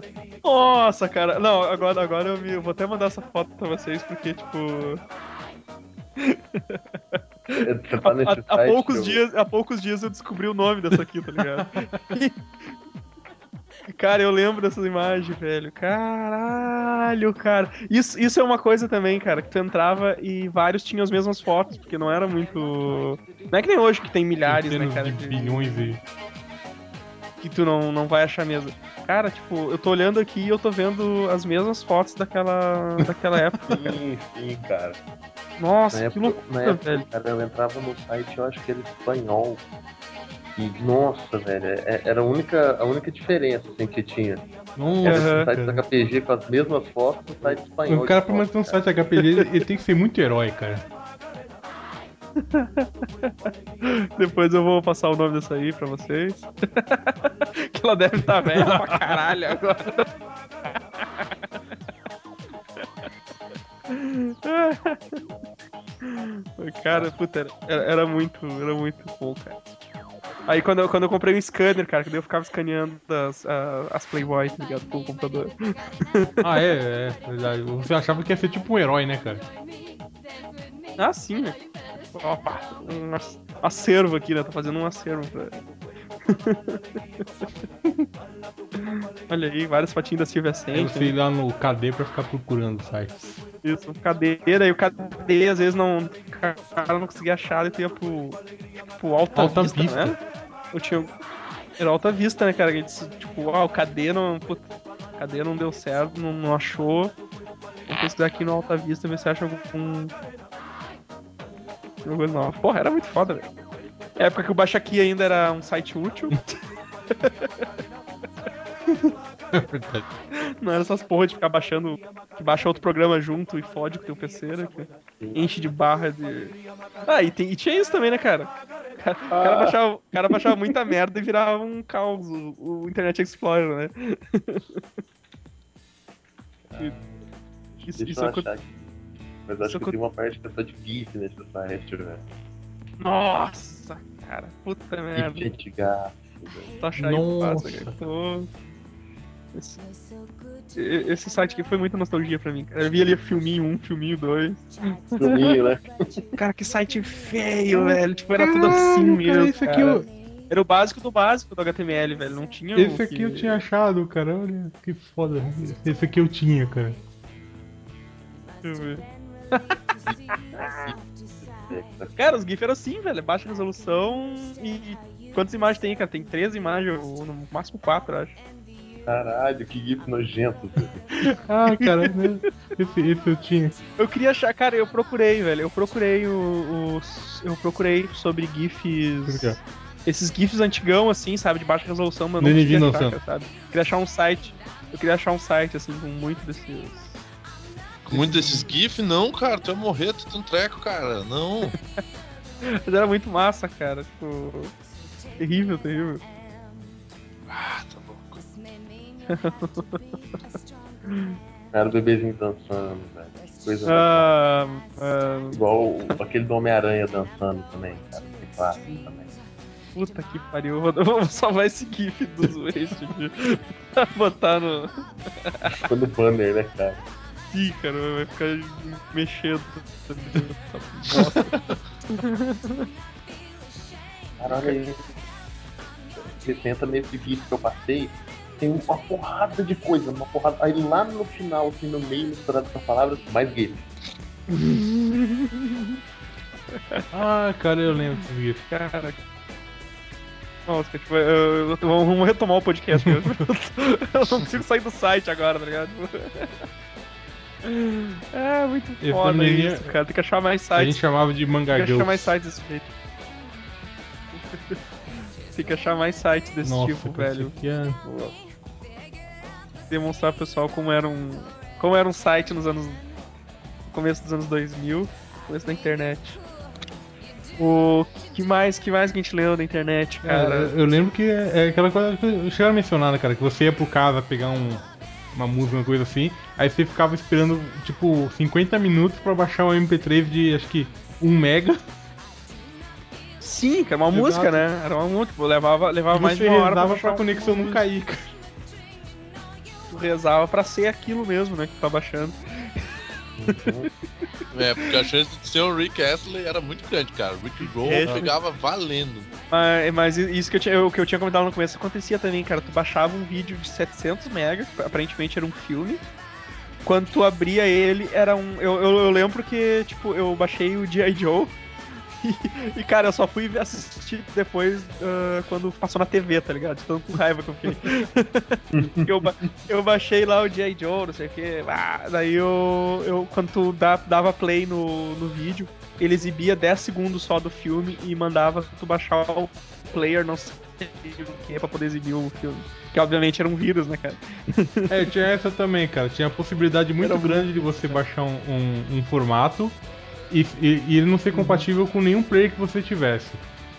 Nossa, cara, não, agora, agora eu, me, eu vou até mandar essa foto pra vocês, porque, tipo, tá há, há site, poucos dias, há poucos dias eu descobri o nome dessa aqui, tá ligado? Cara, eu lembro dessas imagens, velho. Caralho, cara. Isso, isso é uma coisa também, cara, que tu entrava e vários tinham as mesmas fotos, porque não era muito. Não é que nem hoje que tem milhares, né, cara? de de- bilhões e. que tu não, não vai achar mesmo. Cara, tipo, eu tô olhando aqui e eu tô vendo as mesmas fotos daquela, daquela época. cara. Sim, sim, cara. Nossa, Na que época, loucura, na época, velho. cara, eu entrava no site, eu acho que era espanhol. E, nossa, velho, é- era a única, a única diferença assim, que tinha. Era o site da cara. HPG com as mesmas fotos no site espanhol. O cara, pra manter um site HPG, ele ele tem que ser muito herói, cara. Depois eu vou passar o nome dessa aí pra vocês. que ela deve estar velha pra caralho agora. Cara, puta, era, era- era muito, era muito bom, cara. Aí quando eu, quando eu comprei um scanner, cara, que daí eu ficava escaneando as, as Playboy, tá ligado? Com o computador. Ah, é, é, verdade. Você achava que ia ser tipo um herói, né, cara? Ah, sim, né? Opa, um ac- acervo aqui, né? Tô fazendo um acervo pra. Olha aí, várias fotinhas da Silvia Sente. você ir lá no KD pra ficar procurando sites. Isso, cadeira, e o KD às vezes não. O cara não conseguia achar, e tu ia pro. pro Alta, Alta Vista, Vista. né? Eu tinha. Era Alta Vista, né, cara? Disse, tipo, o KD não. Puta, não deu certo, não, não achou. Vou pesquisar aqui no Alta Vista ver se acha algum. alguma coisa nova. Porra, era muito foda, velho. Época que o Baixa Aqui ainda era um site útil. É verdade. Não era essas porra de ficar baixando. Que baixa outro programa junto e fode com o teu PC, né? que Enche de barra de. Ah, e, tem, e tinha isso também, né, cara? O cara, o cara baixava, o cara baixava muita merda e virava um caos o, o Internet Explorer, né? Isso, Deixa isso eu achar aqui. Mas acho isso que tem uma parte que é só de GIF nesse site, velho. Nossa, cara, puta merda. GIF antigaço, velho. Tô achando fácil, cara. Tô... Esse, esse site aqui foi muita nostalgia pra mim, cara. Eu vi ali filminho 1, filminho 2. Filminho, né? Cara, que site feio, velho. Tipo, era tudo assim mesmo. Cara, esse aqui, cara. eu, Era o básico do básico do HTML, velho. Não tinha. o esse aqui que- eu tinha achado, cara. Olha que foda. Esse aqui eu tinha, cara. Deixa eu ver. Cara, os GIFs eram assim, velho. Baixa resolução e. Quantas imagens tem, cara? Tem 13 imagens, ou no máximo 4, acho. Caralho, que GIF nojento, velho. Ah, cara, né? esse, esse eu tinha. Eu queria achar, cara, eu procurei, velho. Eu procurei o- os. Eu procurei sobre GIFs. Esses GIFs antigão, assim, sabe, de baixa resolução, mas eu não vi achar, cara, sabe? Eu queria achar um site. Eu queria achar um site, assim, com muito desses. Com muito desses GIF, não, cara, tu ia morrer, tu tem um treco, cara. Não. Mas era muito massa, cara. Tipo. Terrível, terrível. Ah, tá. Cara, o bebezinho dançando, velho. Coisa Ah, ah, Igual aquele do Homem-Aranha dançando também, cara. Que clássico também. puta que pariu. Vou salvar esse GIF dos Wasted pra botar no. Ficou no banner, né, cara? Sim, cara, vai ficar mexendo. Nossa. Cara, olha aí. Você tenta nesse vídeo que eu passei, tem uma porrada de coisa, uma porrada. Aí lá no final, assim, no meio, misturado com as palavras, mais gay. Ah, cara, eu lembro desse GIF. Cara. Nossa, tipo, eu, eu, vamos retomar o podcast. cara. eu não consigo sair do site agora, tá ligado? É muito Esse foda também isso, cara. Tem que achar mais A gente sites. chamava de Tem Manga que achar mais sites desse jeito. Tem que achar mais sites desse Nossa, tipo, velho. é- Demonstrar pro pessoal como era um. Como era um site nos anos. no começo dos anos 2000, começo da internet. O que mais, que mais que a gente leu da internet, Cara, cara? eu lembro que é, é aquela coisa que eu chegaram a mencionar, né, cara? Que você ia pro casa pegar um, uma música, uma coisa assim, aí você ficava esperando, tipo, 50 minutos pra baixar um MP3 de, acho que, 1 mega. Sim, cara, uma Exato. música, né? Era uma música, tipo, levava, levava mais de uma hora baixar pra um- conexão não cair, cara. Tu rezava pra ser aquilo mesmo, né? Que tu tá baixando. É, porque a chance de ser o Rick Astley era muito grande, cara. O Rick Roll É. pegava valendo. Mas, mas isso que eu, tinha, eu- que eu tinha comentado no começo acontecia também, cara. Tu baixava um vídeo de 700 MB, que aparentemente era um filme. Quando tu abria ele, era um. Eu, eu, eu lembro que, tipo, eu baixei o G.I. Joe. E, cara, eu só fui assistir depois ah, quando passou na TV, tá ligado? De tanto raiva que eu fiquei. eu, ba- eu baixei lá o G.I. Joe, não sei o que. daí eu, eu. Quando tu dá- dava play no, no vídeo, ele exibia 10 segundos só do filme e mandava tu baixar o player, não sei o que, pra poder exibir o filme. Que obviamente era um vírus, né, cara? É, tinha essa também, cara. Tinha a possibilidade muito Era grande de você baixar um, um- um formato e, e- ele não ser compatível com nenhum player que você tivesse.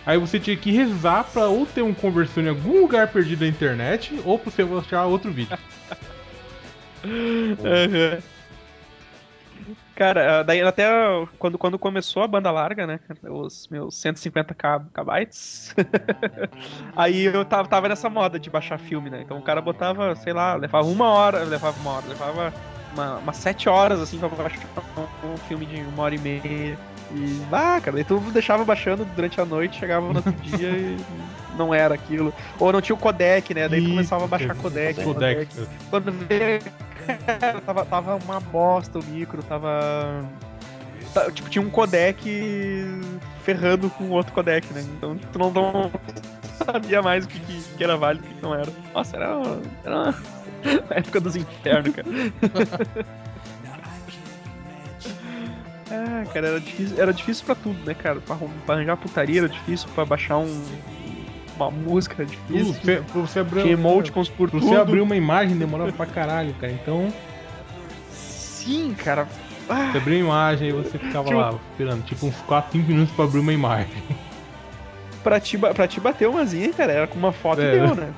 Aí você tinha que rezar pra ou ter um conversor em algum lugar perdido na internet ou pra você baixar outro vídeo. Aham. Cara, ah, daí até quando, quando começou a banda larga, né? Os meus 150 K- kbytes. aí eu tava, tava nessa moda de baixar filme, né? Então o cara botava, sei lá, levava uma hora, levava uma hora, levava uma, umas sete horas assim pra baixar um, um filme de uma hora e meia. E, ah, cara, daí tu deixava baixando durante a noite, chegava no outro dia e não era aquilo. Ou não tinha o codec, né? Daí tu começava a baixar cara. codec. Codec. Quando vê, tava, tava uma bosta o micro, tava. Tipo, tinha um codec ferrando com outro codec, né? Então tu não, não sabia mais o que, que, que era válido e o que não era. Nossa, era, uma- era uma a época dos infernos, cara. Ah, cara, era difícil, era difícil pra tudo, né, cara? Pra, pra arranjar putaria era difícil, pra baixar um, uma música era Tudo, difícil. você, pra você abrir, emoticons por pra tudo. você abrir uma imagem demorava pra caralho, cara. Então, Sim, cara. Ah, você abria uma imagem e você ficava Tipo- lá esperando, tipo uns 4, 5 minutos pra abrir uma imagem. pra te, pra te bater umazinha, cara, era com uma foto É, e deu, né?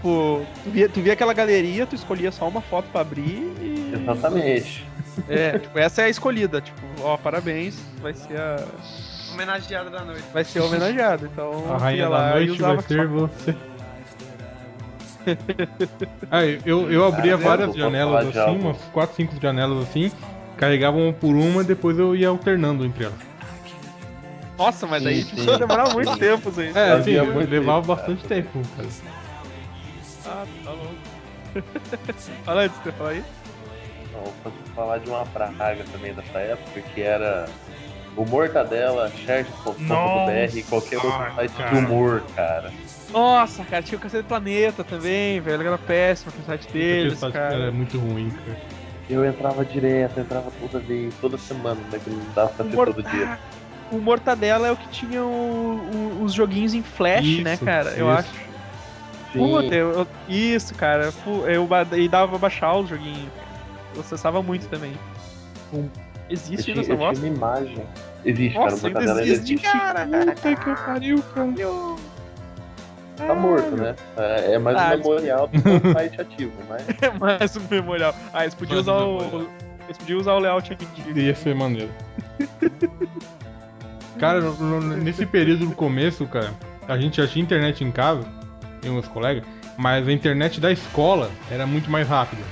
Tipo, tu via, tu via aquela galeria, tu escolhia só uma foto pra abrir e. Exatamente. É, tipo, essa é a escolhida. Tipo, ó, parabéns, vai ser a. Homenageada da noite. Vai ser homenageado. Então, A rainha da lá noite vai ser você. ah, eu, eu abria Ah, várias eu vou janelas assim, algo. umas 4, 5 janelas assim, carregava uma por uma e depois eu ia alternando entre elas. Nossa, mas aí Sim, sim. demorava muito tempo aí. É, sim, levava bastante cara. tempo, cara. Ah, tá bom. Fala antes, você falar aí? Não, vou falar de uma praga também dessa época, que era o Mortadela, Shares.com.br e qualquer outro site cara. de humor, cara. Nossa, cara, tinha o Cacete do Planeta também, velho. Era péssimo aquele site deles, site cara. era muito ruim, cara. Eu entrava direto, entrava toda vez, toda semana, né? Que não dava pra ter Mor- todo dia. O Mortadela é o que tinha o- o- os joguinhos em flash, Isso, né, cara? Eu isso. acho. Puta, eu, eu- isso, cara. Eu, ba- e dava pra baixar os joguinhos. Eu acessava muito também. eu Existe ainda essa eu bosta? uma imagem. Existe, Nossa, cara, o ainda existe, existe. cara. Puta que pariu, cara. Tá morto, né? É, é mais Ah, um memorial do que um site ativo, mas É mais um memorial. Ah, eles podiam usar um o. Eles podiam usar o layout antigo. Ia ser maneiro. Cara, no- no- nesse período do começo, cara, a gente já tinha internet em casa, eu e meus colegas, mas a internet da escola era muito mais rápida.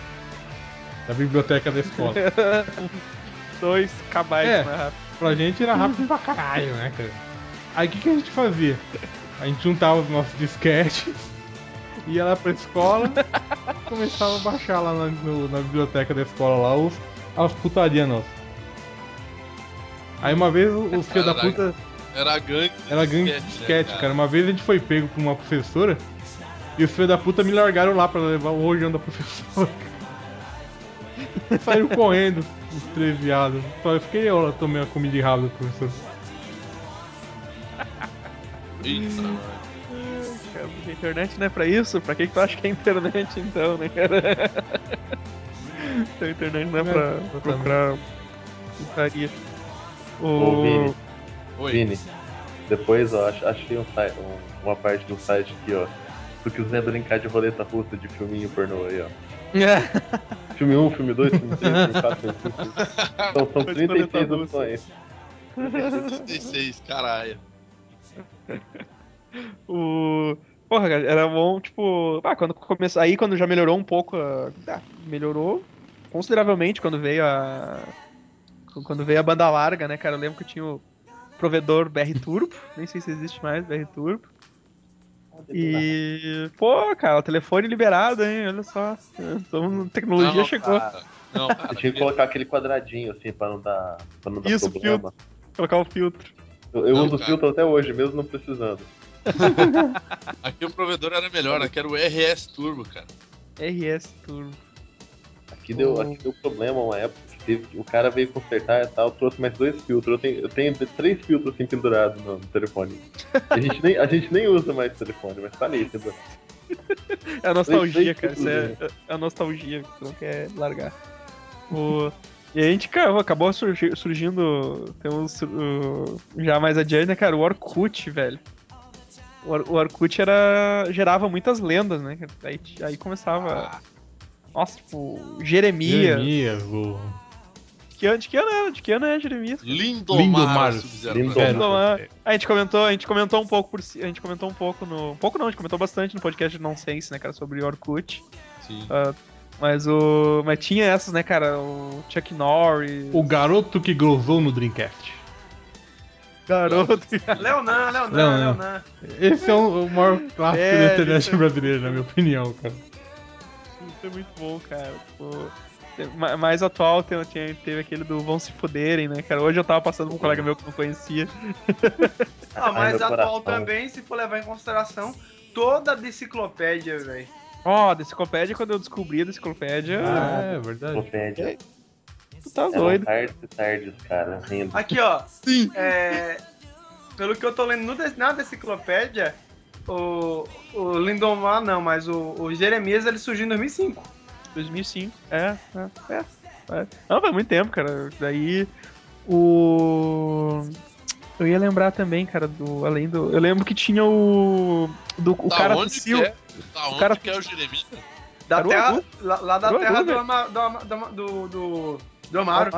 Da biblioteca da escola. Dois KB É. mais rápido. Pra gente era rápido pra caralho, né, cara? Aí o que, que a gente fazia? A gente juntava os nossos disquetes, ia lá pra escola, começava a baixar lá na, no- na biblioteca da escola lá os, as putarias nossas. Aí uma vez o- os filhos da puta Era a gangue era gangue de disquete, né, disquete, cara. Uma vez a gente foi pego por uma professora e os filhos da puta me largaram lá pra levar o rojão da professora. Saíram correndo, os três viados. Só eu fiquei eu lá, tomei a comida de rabo do professor. Eita, mano. Cara, porque a internet não é pra isso? Pra que, que tu acha que é internet então, né, cara? Então a internet não é pra exatamente. procurar putaria. Vini, Oi. Vini, depois ó, ach- achei um um- uma parte do site aqui, ó. Se tu quiser brincar de roleta russa de filminho pornô aí, ó. Filme 1, filme 2, filme 3, filme 4, filme 5. São, são Faz roleta 36 russa. opções. 36, caralho. o. Porra, cara, era bom, tipo. Ah, quando começou. Aí quando já melhorou um pouco. a- ah, melhorou consideravelmente quando veio a. Quando veio a banda larga, né, cara? Eu lembro que eu tinha o provedor BR Turbo. Nem sei se existe mais BR Turbo. E. Pô, cara, o telefone liberado, hein? Olha só. A tecnologia Não, chegou. cara. Não, cara. Eu tinha que colocar aquele quadradinho assim pra não dar, pra não dar Isso, problema. Colocar o filtro. Eu, eu Não, uso cara. filtro até hoje, mesmo não precisando. Aqui o provedor era melhor, aqui era o RS Turbo, cara. RS Turbo. Aqui deu, aqui deu problema uma época teve, o cara veio consertar e tal, trouxe mais dois filtros. Eu tenho, eu tenho três filtros assim pendurados no, no telefone. A gente, nem, a gente nem usa mais o telefone, mas tá ali, pendurado. É a nostalgia, Três- cara. Isso é, filtros, é a nostalgia que tu não quer largar. O... E a gente, cara, acabou surgi- surgindo. Temos uh, já mais adiante, né, cara? O Orkut, velho. O, Or- o Orkut era. gerava muitas lendas, né? Aí, aí começava. Nossa, tipo, Jeremias. Jeremias, o Que ano, de que ano era? De que ano é Jeremias? Lindomar, Lindomar. Lindomar. A gente comentou, a gente comentou um pouco por a gente comentou um pouco no, um pouco não, a gente comentou bastante no podcast de Nonsense, né, cara, sobre Orkut. Sim. Mas o. Mas tinha essas, né, cara? O Chuck Norris. o garoto que gozou no Dreamcast. garoto. Leonan, Leonan, Leonan. Leonan. Esse é o, o maior clássico É, da internet é- brasileira, na minha opinião, cara. Isso é muito bom, cara. Tipo, mais atual tem, tinha- teve aquele do Vão Se Foderem, né, cara? Hoje eu tava passando com um colega meu que não conhecia. Ah, mas meu atual coração. também, se for levar em consideração, toda a enciclopédia, velho. Ó, da enciclopédia, quando eu descobri a enciclopédia, Ah, é verdade. Enciclopédia. tu tá Eram doido. tardes e tardes, cara, rindo. Aqui, ó. Sim. pelo que eu tô lendo no, de- na enciclopédia, o, o Lindomar não, mas o, o Jeremias ele surgiu em 2005. 2005. É, é, é. é. Não, faz muito tempo, cara. Daí o. Eu ia lembrar também, cara, do. Além do. Eu lembro que tinha o. Do, o Da cara onde tossiu. que é? Da onde cara- que é o Jeremias? Da Caruaru? terra, lá, lá da Caruaru, terra do. Ama- do, Ama- do, Ama- do, do, do Amaro.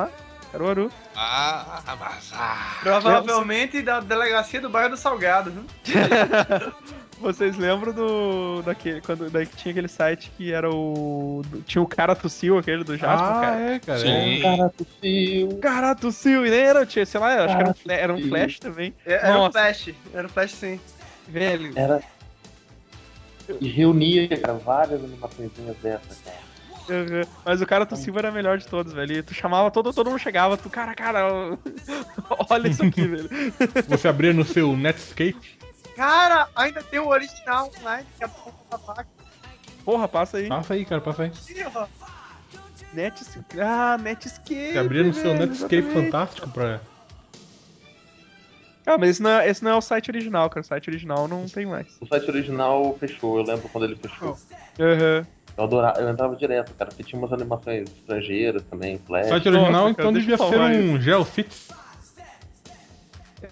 Caruaru. Ah, mas... Ah, Provavelmente da delegacia do bairro do Salgado. viu? Vocês lembram do. daquele. Quando daí que tinha aquele site que era o. do- tinha o cara tossiu, aquele do Jasper, Ah, cara. é, cara. Sim. é. Cara, tossiu. Cara tossiu, e nem era, tinha, sei lá, acho que era um, era um flash também. É- Era Nossa. Flash. Era o Flash sim. Velho. Era. E reunia, cara, várias animaçõezinhas dessas, cara. Uhum. Mas o cara tossiu era o melhor de todos, velho. E tu chamava, todo, todo mundo chegava, tu, cara, cara, olha isso aqui, velho. Você abria no seu Netscape. Cara, ainda tem o original online, que é a porra da vaca. Porra, passa aí. Passa aí, cara, passa aí. Aqui, ó. Net, ah, Netscape. Abria no seu Netscape exatamente. fantástico pra. Ah, mas esse não, é, esse não é o site original, cara. O site original não tem mais. O site original fechou, eu lembro quando ele fechou. Aham. Eu adorava, eu entrava direto, cara, porque tinha umas animações estrangeiras também, flash. O site original, Nossa, então devia ser um GeoCities.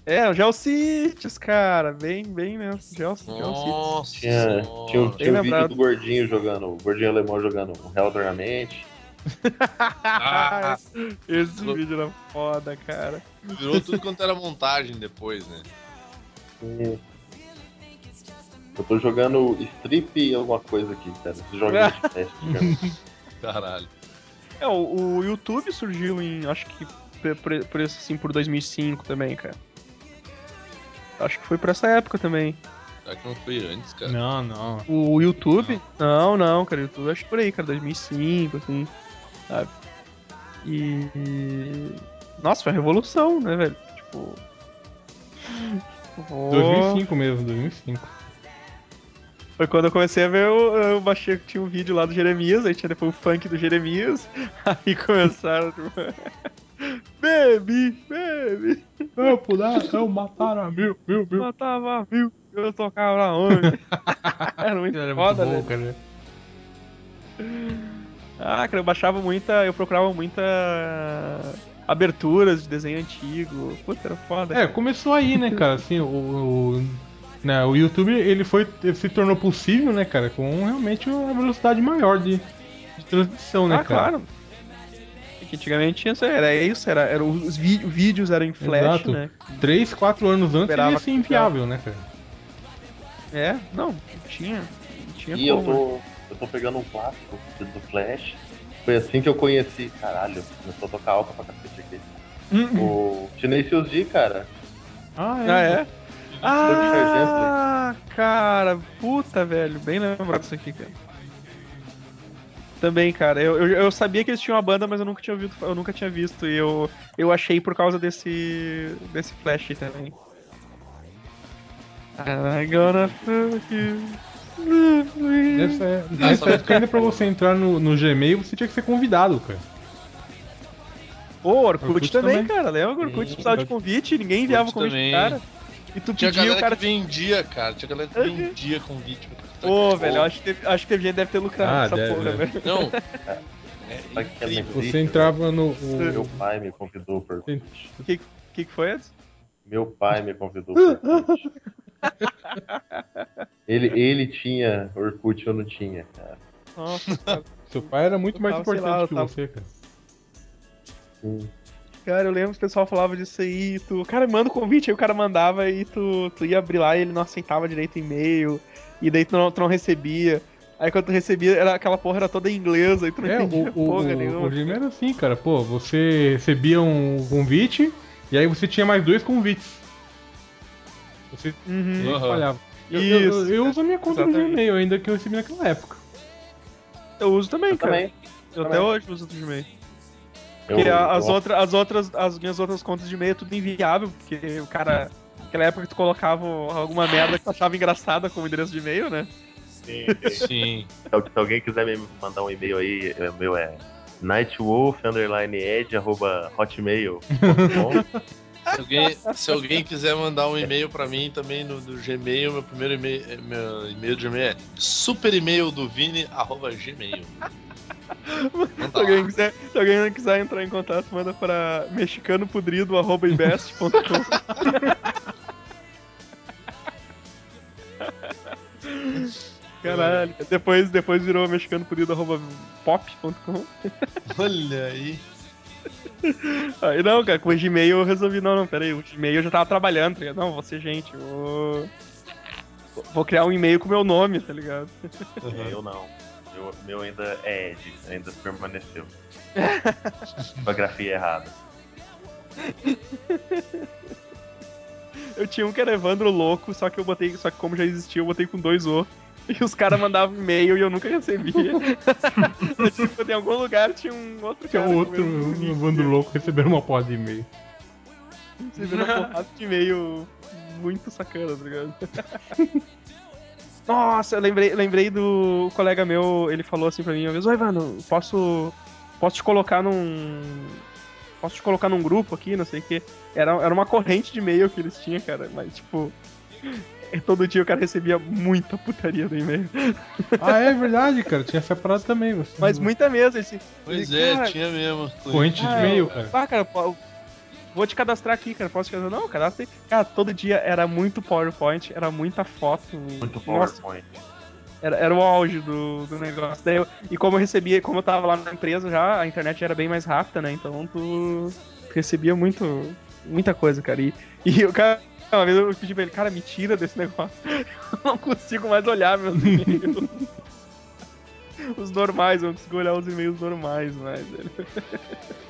É, o Geocities, cara. Bem, bem mesmo. Geocities. Geocities. Nossa Tinha, tinha, um- tinha um vídeo do gordinho jogando, o gordinho alemão jogando o Hell Dornamente. Ah, Esse vídeo era foda, cara. virou tudo quanto era montagem depois, né? E... Eu tô jogando Strip alguma coisa aqui, cara. Esses joguinhos de teste. cara. Caralho. É, o, o YouTube surgiu em, acho que, por, por, por isso, assim, por 2005 também, cara. Acho que foi por essa época também. Será que não foi antes, cara? Não, não. O YouTube? Não, não, cara. O YouTube acho que por aí, cara. 2005, assim. Sabe? E. Nossa, foi a revolução, né, velho? Tipo. Oh, 2005 mesmo, 2005. Foi quando eu comecei a ver, eu, eu baixei que tinha um vídeo lá do Jeremias, aí tinha depois o funk do Jeremias, aí começaram, Baby, baby, Eu pular, eu mataram a mil, mil, mil. matava mil, eu tocava na onde? Era muito Era foda, muito bom, cara. Ah, cara, eu baixava muita. Eu procurava muita. Aberturas de desenho antigo. Puta, era foda. É, começou aí, né, cara? Assim, o, o, né, o YouTube ele foi, ele se tornou possível, né, cara, com realmente uma velocidade maior de, de transmissão, né, ah, cara? claro. Que antigamente tinha, era isso, era, era os vídeos eram em flash, Exato. né? 3, 4 anos antes Esperava ia ser que- inviável, né, cara? É, não, tinha. Tinha E eu como. tô, eu tô pegando um clássico do Flash. Foi assim que eu conheci. Caralho, começou a tocar alta pra cacete aqui. Hum, O Tenacious D, cara. Ah, Ah, é? Sargento. Ah, cara, puta, velho, bem lembrado disso aqui, cara. Também, cara, eu, eu, eu sabia que eles tinham uma banda, mas eu nunca tinha ouvido, eu nunca tinha visto, e eu, eu achei por causa desse, desse flash também. I'm gonna fuck you. Nessa, nessa época, ainda pra você entrar no, no Gmail, você tinha que ser convidado, cara. Pô, Orkut, Orkut também, também. cara, lembra? Orkut precisava de convite, ninguém enviava Orkut convite também. pro cara. E tu Tinha pedia, galera o cara... que vendia, cara. Tinha galera que vendia convite. Pô, velho, eu acho que, teve, acho que teve gente deve ter lucrado Ah, nessa deve, porra, deve. velho. Não. É é incrível. Você entrava no. Meu pai me convidou por O que, que que foi, Edson? Meu pai me convidou por Orkut. ele, ele tinha Orkut, eu não tinha, cara. Nossa, seu pai era muito mais tava, importante lá, que tava- você, cara. Hum. Cara, eu lembro que o pessoal falava disso aí, e tu, cara, manda o convite, aí o cara mandava e tu, tu ia abrir lá e ele não aceitava direito o e-mail, e daí tu não, tu não recebia. Aí quando tu recebia, era, aquela porra era toda em inglês, aí tu não É, o, entendia o, porra o, nenhuma. o Gmail era assim, cara. Pô, você recebia um convite e aí você tinha mais dois convites. Você Uhum. Espalhava. Eu, eu- Isso. eu uso a minha conta Exatamente. do Gmail ainda que eu recebi naquela época. Eu uso também, Eu cara. também. Eu também. até hoje uso o Gmail. Eu, Porque a- as, eu- outra, as outras, as minhas outras contas de e-mail é tudo inviável, porque o cara. Naquela época tu colocava alguma merda que tu achava engraçada como endereço de e-mail, né? Sim. Al- se alguém quiser me mandar um e-mail aí, o meu é nightwolf underline edge arroba hotmail.com. Se alguém, se alguém quiser mandar um e-mail pra mim também no do Gmail, meu primeiro e-mail, eh, meu e-mail Gmail é super e-mail do Vini arroba gmail. Se alguém, quiser, se alguém quiser entrar em contato, manda para mexicanopodrido.invest.com. Caralho. Depois, depois virou mexicanopodrido.pop.com. Olha aí. Aí não, cara, com o Gmail eu resolvi, não, não, peraí, o Gmail eu já tava trabalhando, tá ligado? Não, vou ser gente, eu vou... Vou criar um e-mail com meu nome, tá ligado? É, eu não. Meu, meu ainda é Ed, ainda permaneceu. Tipografia errada. Eu tinha um que era Evandro Louco, só que eu botei, só que como já existia, eu botei com dois O. E os caras mandavam e-mail e eu nunca recebia. Tipo, em algum lugar tinha um outro Tinha cara. um com outro, um bando louco recebendo uma porra de e-mail. Recebendo uma porrada de e-mail muito sacana, tá ligado? Nossa, eu lembrei, lembrei do colega meu, ele falou assim pra mim uma vez, oi, mano, posso. Posso te colocar num. Posso te colocar num grupo aqui, não sei o quê. Era, era uma corrente de e-mail que eles tinham, cara, mas tipo. Todo dia o cara recebia muita putaria do e-mail. Ah, é verdade, cara. Tinha separado também. Você. Mas muita mesmo, assim. Pois ele, é, cara, tinha mesmo. Corrente de Ah, e-mail, cara. Ah, cara, vou te cadastrar aqui, cara. Posso te cadastrar? Não, cadastra aí. Cara, todo dia era muito PowerPoint, era muita foto. Muito Nossa, PowerPoint. era, era o auge do, do negócio. Daí eu- e como eu recebia, como eu tava lá na empresa já, a internet era bem mais rápida, né? Então tu recebia muito, muita coisa, cara. E, e o cara. Uma vez eu pedi pra ele, cara, me tira desse negócio. Eu não consigo mais olhar meus e-mails. Os normais, eu não consigo olhar os e-mails normais mais, velho.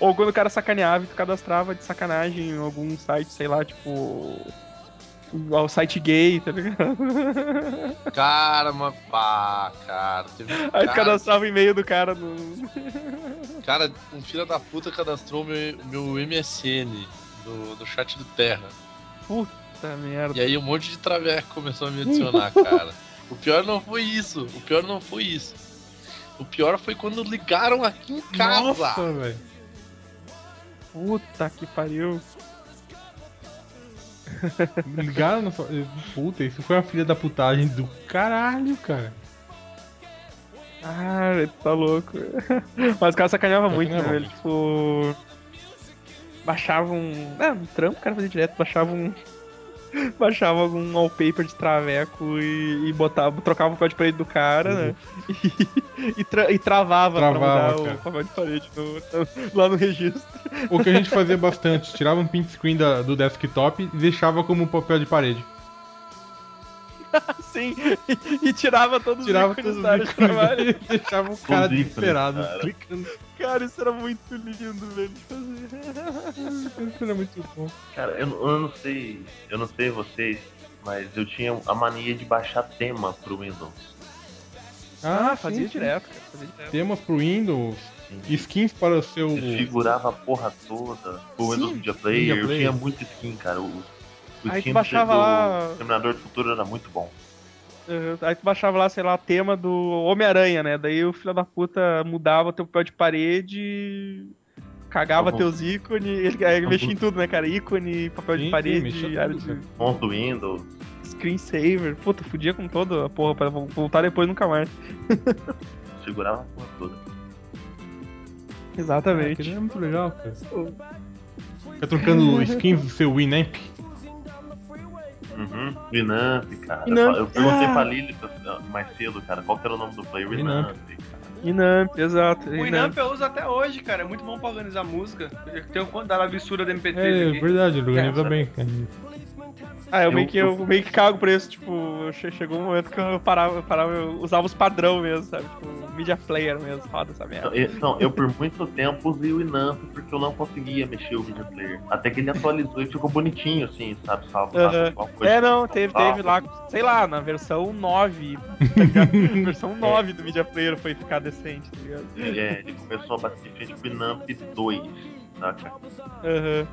Ou quando o cara sacaneava e tu cadastrava de sacanagem em algum site, sei lá, tipo. O site gay, tá ligado? Cara, mas pá, cara. Teve Aí tu cara, cadastrava o e-mail do cara no. cara, um filho da puta cadastrou meu, meu MSN do, do chat do Terra. Puta merda. E aí um monte de traveco começou a me adicionar, cara. O pior não foi isso. O pior não foi isso. O pior foi quando ligaram aqui em casa. Nossa, velho. Puta que pariu. Ligaram na sua. Puta, isso foi uma filha da putagem do caralho, cara. Ah, ele tá louco. Mas o cara sacaneava muito, né, Sacaneava velho? Tipo. Baixava um. Ah, um trampo, o cara fazia direto, baixava um. baixava algum wallpaper de traveco e, e botava, trocava o papel de parede do cara, né? E, e, tra- e travava, Travava, pra mudar cara. o papel de parede no- no- lá no registro. O que a gente fazia bastante, tirava um print screen da- do desktop e deixava como papel de parede. Sim, e, e tirava todos Tirava os todos ícones os da área de trabalho. e deixava o cara desesperado, cara. clicando. Cara, isso era muito lindo, velho. Isso era muito bom. Cara, eu, não- eu não sei. Eu não sei vocês, mas eu tinha a mania de baixar tema pro Windows. Ah, fazia sim, direto, cara, fazia direto. Temas pro Windows, Sim. skins para o seu. Desfigurava a porra toda. O Windows Media Player, Media eu Player. tinha muito skin, cara. O, o Aí tu skin baixava do lá- Terminador do Futuro era muito bom. Uhum. Aí tu baixava lá, sei lá, tema do Homem-Aranha, né? Daí o filho da puta mudava teu papel de parede, cagava Uhum. teus ícones, ele, mexia em tudo, né, cara? Ícone, papel Sim, de sim, parede, mexia área tudo, de Windows. screensaver. Puta, fudia com toda a porra pra voltar depois nunca mais. Segurava a porra toda. Ah, Exatamente. aquilo é muito legal, cara. Fica trocando skins do seu Winamp. Uhum. Winamp, cara. Winamp. Eu perguntei Ah. pra Lili mais cedo, cara, qual que era o nome do player? Winamp. Winamp, cara. Inamp, exato. O Inamp. Inamp eu uso até hoje, cara. É muito bom pra organizar música. Eu tenho quanto da absurda do MP3 É aqui. verdade, ele organiza É, bem, cara. Ah, eu, Eu- meio que, eu meio que cago por isso, tipo, che- chegou um momento que eu parava, eu parava eu usava os padrão mesmo, sabe? Tipo, media player mesmo, roda essa merda. Então, eu- Então, eu por muito tempo usei o Winamp porque eu não conseguia mexer o Media Player. Até que ele atualizou e ficou bonitinho, assim, sabe? Salvo, alguma coisa. É, não, teve, salvo. teve lá, sei lá, na versão 9, tá versão 9 do Media Player foi ficar decente, tá ligado? É, ele começou a bater de frente com o Winamp 2, saca? Aham.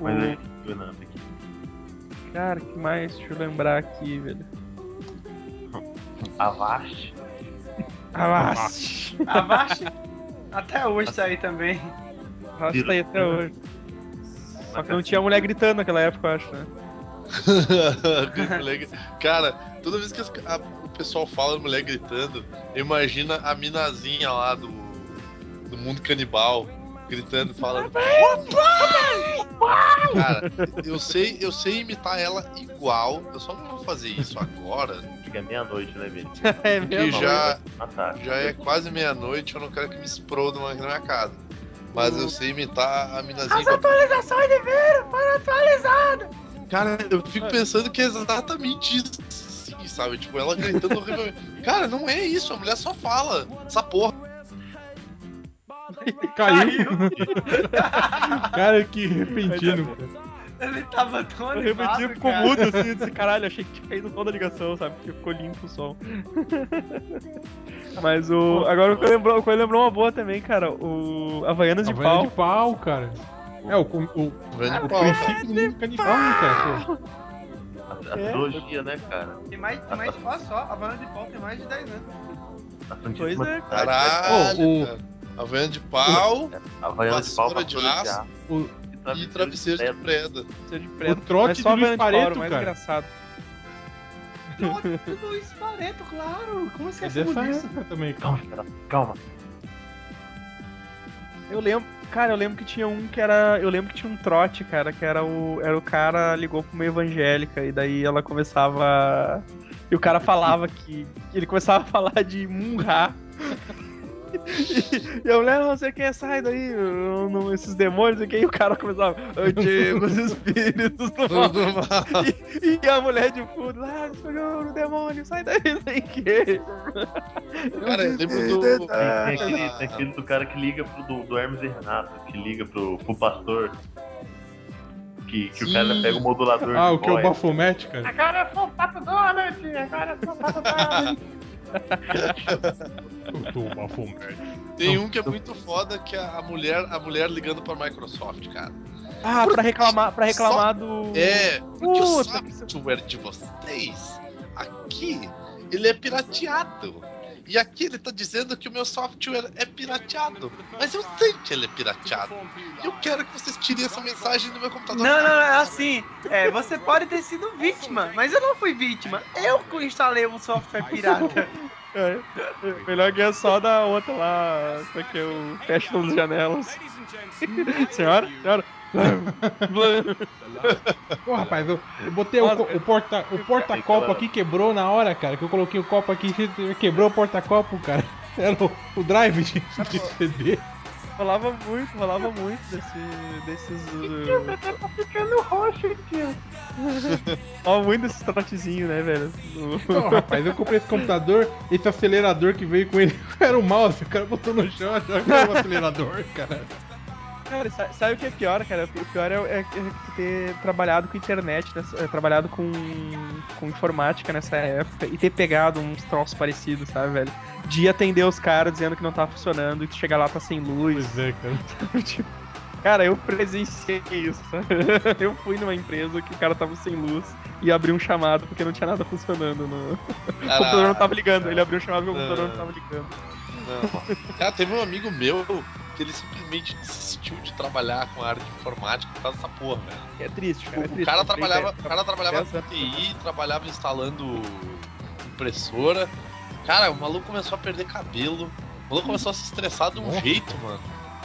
Mas O- o Winamp aqui. Cara, que mais? Deixa eu lembrar aqui, velho. Avast. Avast! Avast. Até hoje isso aí também. Avast tá aí até hoje. Só que não tinha mulher gritando naquela época, eu acho, né? Cara, toda vez que as- a- o pessoal fala mulher gritando, imagina a minazinha lá do, do mundo canibal gritando, falando. Cara, eu sei, eu sei imitar ela igual, eu só não vou fazer isso agora, Fica meia-noite, né, Vini? É mesmo? já, Ah, tá. já é quase meia-noite, eu não quero que me explodam aqui na minha casa. Mas eu sei imitar a minazinha. igual- atualizações de vírus foram atualizadas. Cara, eu fico pensando que é exatamente isso, assim, sabe? Tipo, ela gritando horrivelmente. Cara, não é isso, a mulher só fala. Essa porra. Caiu. cara, que repentino. cara. Ele tava tão Eu animado, repeti, ficou cara. mudo assim, eu disse, caralho, achei que tinha caído toda a ligação, sabe? Porque ficou limpo o som. Mas o. Agora o que lembrou, o lembrou uma boa também, cara. O Havaianas de Havaiana pau. de pau, cara. É, o, o, o pau, cara. princípio do mundo canibal, né, cara? Pô, A, a É. trilogia, né, cara? Tem mais, tem mais, olha só, a Havana de Pau tem mais de 10 anos. A Pois é, Trindade, Caralho, Ô, o- cara. Havaiana de pau? A Havaiana de pau, vassoura de aço o- e travesseiro de preda. De preto. O trote Mas só do Luiz Pareto, o mais engraçado. Tudo isso Pareto, claro. Como você É época também. Calma, cara, calma. Eu lembro, cara, eu lembro que tinha um que era. Eu lembro que tinha um trote, cara, que era o. Era o cara ligou pra uma evangélica e daí ela começava. E o cara falava que. Ele começava a falar de Munra. E a mulher, não sei quem sai daí, eu não- esses demônios aqui, e o cara começava, antigos espíritos do mal. Tudo mal. E, e a mulher de fundo, ah, senhor, o demônio, sai daí, sem que. Cara, eu lembro do. Tem, tem aquele, tem aquele do cara que liga pro do, do Hermes e Renato, que liga pro, pro pastor. Que, que o cara pega o modulador Ah, o que é o. Bafomete, cara. Agora eu sou o Pato Donald, agora eu sou o Pato Donald. O. Tem um que é muito foda que é a mulher, a mulher ligando pra Microsoft, cara. Ah, pra reclamar, pra reclamar do. É, porque o Puta que software de vocês aqui, ele é pirateado. E aqui ele tá dizendo que o meu software é pirateado. Mas eu sei que ele é pirateado. E eu quero que vocês tirem essa mensagem do meu computador. Não, não, não, é assim. É, você pode ter sido vítima, mas eu não fui vítima. Eu que instalei um software pirata. É, melhor que é só da outra lá, como é que eu fecho todas as janelas. senhora, senhora, Pô, rapaz, eu, eu botei o, Nossa, co- o porta o porta-copo aqui, quebrou na hora, cara, que eu coloquei o copo aqui, quebrou o porta-copo, cara. Era o, o drive de, de CD. Rolava muito, rolava muito desse, desses. Uh... Tá ficando roxo, tio. rolava muito desses trotezinhos, né, velho? Não, rapaz, eu comprei esse computador, esse acelerador que veio com ele era o mouse, o cara botou no chão, achava que era o acelerador, cara. Cara, sa- sabe o que é pior, cara? O pior é, é- é ter trabalhado com internet, nessa- é, trabalhado com, com informática nessa época e ter pegado uns troços parecidos, sabe, velho? De atender os caras dizendo que não tava funcionando e tu chegar lá tá sem luz. Pois é, cara. Tipo, cara, eu presenciei isso, sabe? Eu fui numa empresa que o cara tava sem luz e abriu um chamado porque não tinha nada funcionando no. O computador não tava ligando, ele abriu um chamado porque o computador não tava ligando. Não. Cara, teve um amigo meu que ele simplesmente desistiu de trabalhar com a área de informática por causa dessa porra, velho. É triste, cara. é O triste. cara Eu falei, trabalhava, o cara trabalhava com TI, trabalhava instalando impressora. Cara, o maluco começou a perder cabelo. O maluco começou a se estressar de um Nossa. jeito, mano.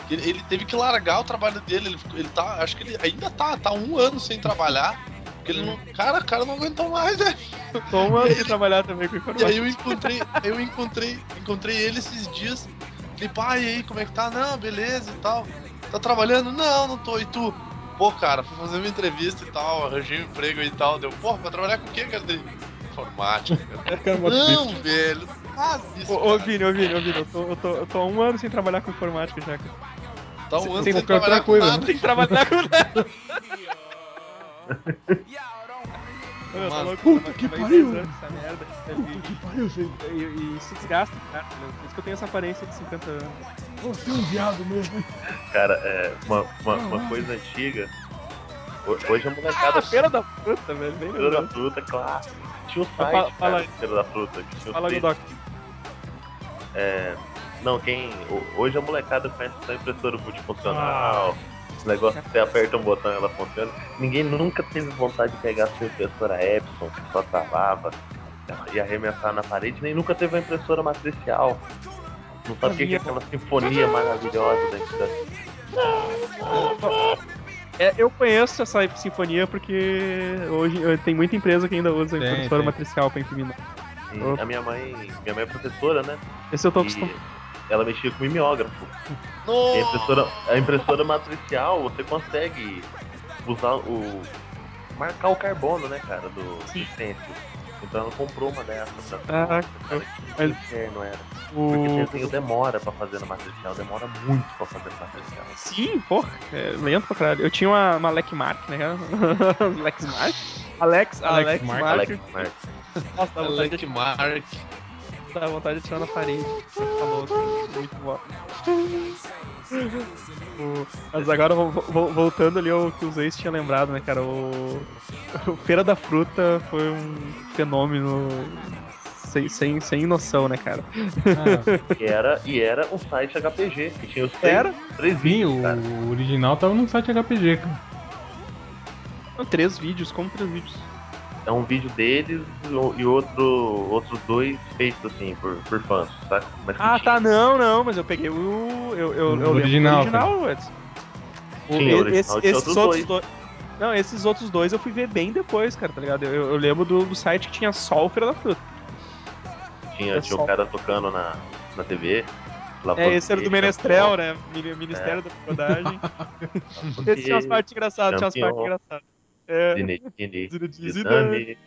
Ele, ele teve que largar o trabalho dele. Ele, ele tá. Acho que ele ainda tá, tá um ano sem trabalhar. Porque ele não. Cara, o cara não aguentou mais, velho. Tô um ano de trabalhar também com E informática. aí eu encontrei, eu encontrei, encontrei ele esses dias. Falei, pai, e aí, como é que tá? Não, beleza e tal. Tá trabalhando? Não, não tô. E tu? Pô, cara, fui fazer uma entrevista e tal, arranjei um emprego e tal. Deu, porra, vai trabalhar com o quê, cara? Dele, Informática, cara. Não, velho, faz isso. Ô, ô. Vini, ô, Vini, ô, Vini, eu tô, eu, tô, eu tô há um ano sem trabalhar com informática já, cara. Tá um ano sem sem trabalhar com coisa, nada. Sem trabalhar com nada. Mano, louco, puta que pariu. essa merda. Puta que pariu, você. E, e, se desgasta, cara. Por isso que eu tenho essa aparência de 50 anos. Você é um viado mesmo. hein? Cara, é, uma, uma, uma coisa antiga. ho- Hoje a molecada. Ah, feira da fruta, velho. Bem Feira da fruta, claro. Tinha um Fala- site, fala aí. Feira da fruta. Que tinha Fala, site. Godoc. É, não, quem. ho- Hoje a molecada conhece só impressora multifuncional. Esse negócio que você aperta um botão e ela funciona. Ninguém nunca teve vontade de pegar a sua impressora Epson, que só travava e arremessar na parede, nem nunca teve uma impressora matricial. Não sabia que aquela sinfonia maravilhosa dentro da. É, eu conheço essa sinfonia porque hoje tem muita empresa que ainda usa Tem, impressora tem. matricial pra imprimir. E a minha mãe. Minha mãe é professora, né? Esse eu tô E acostumado. Ela mexia com mimeógrafo. E a Nossa, impressora, a impressora matricial, você consegue usar o. marcar o carbono, né, cara, do stencil. Então ela comprou uma dessas. Pra... Ah, cara, que inferno era. Porque O... demora pra fazer na matricial, demora muito pra fazer na matricial. Sim, porra, é lento pra caralho. Eu tinha uma, uma Lexmark, né? Lexmark? Alex, Alex, Alex Mark. Mark. Alex Mark. Nossa, de, Mark. Dá vontade de tirar na parede. Falou, assim, muito bom. O- Mas agora, vo- vo- voltando ali ao que o Zeus tinha lembrado, né, cara? O... o Feira da Fruta foi um fenômeno sem, sem, sem noção, né, cara? Ah, E era, e era um site HPG, que tinha os três, Era? três sim, vídeos, cara. o original tava no site HPG, cara. Não, Três vídeos, como três vídeos? É um vídeo deles e outro, outros dois feitos assim, por, por fãs, saca? Mas Ah, tá, não, não, mas eu peguei o. Eu, eu, O eu original, original, Edson. O- o original, esse- esses outros outros dois. Não, esses outros dois eu fui ver bem depois, cara, tá ligado? Eu, eu lembro do, do site que tinha só o Feira da Fruta. Tinha, tinha o cara tocando na, na TV. É, esse era do Menestrel, né? Mini- Ministério da Brodagem. Foguete, Esse tinha umas partes engraçadas, tinha umas partes engraçadas. É, Zinedine Zinedine Zidane.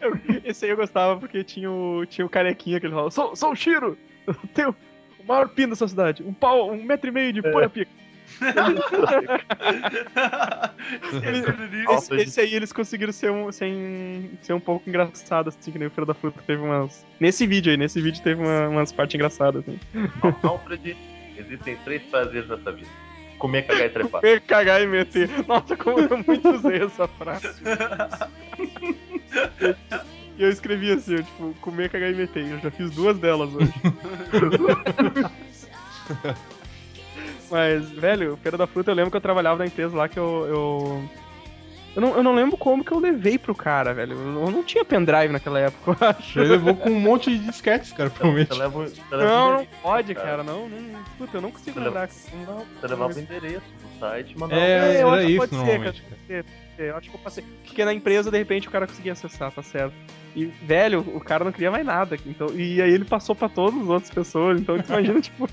eu- esse aí eu gostava porque tinha o, tinha o carequinha que ele falava: Sou, sou o Shiro! Eu tenho o maior pino dessa cidade, um pau, um metro e meio de pura pica. Ele- esse, esse aí eles conseguiram ser um, sem, ser um pouco engraçado, assim, que nem o Feira da Fruta teve umas. Nesse vídeo aí, nesse vídeo teve uma- umas partes engraçadas, assim. Alfred, existem três prazeres nessa vida. Comer, cagar e trepar. Comer, cagar e meter. Nossa, como eu muito usei essa frase. E eu escrevi assim, eu, tipo, comer, cagar e meter. Eu já fiz duas delas hoje. Mas, velho, Feira da Fruta, eu lembro que eu trabalhava na empresa lá que eu. eu... Eu não, eu não lembro como que eu levei pro cara, velho. Eu não tinha pendrive naquela época, eu acho. Ele levou com um monte de disquetes, cara, provavelmente. Você leva, você leva Não, o não pode, cara. cara. Não, não. Puta, eu não consigo Você lembrar. Não, você levava o endereço do site e mandava. É, eu era acho que isso pode ser, cara. Ser. Eu acho que eu passei. Porque na empresa, de repente, o cara conseguia acessar, tá certo. E, velho, o cara não queria mais nada. Então, e aí ele passou pra todas as outras pessoas. Então, imagina, tipo,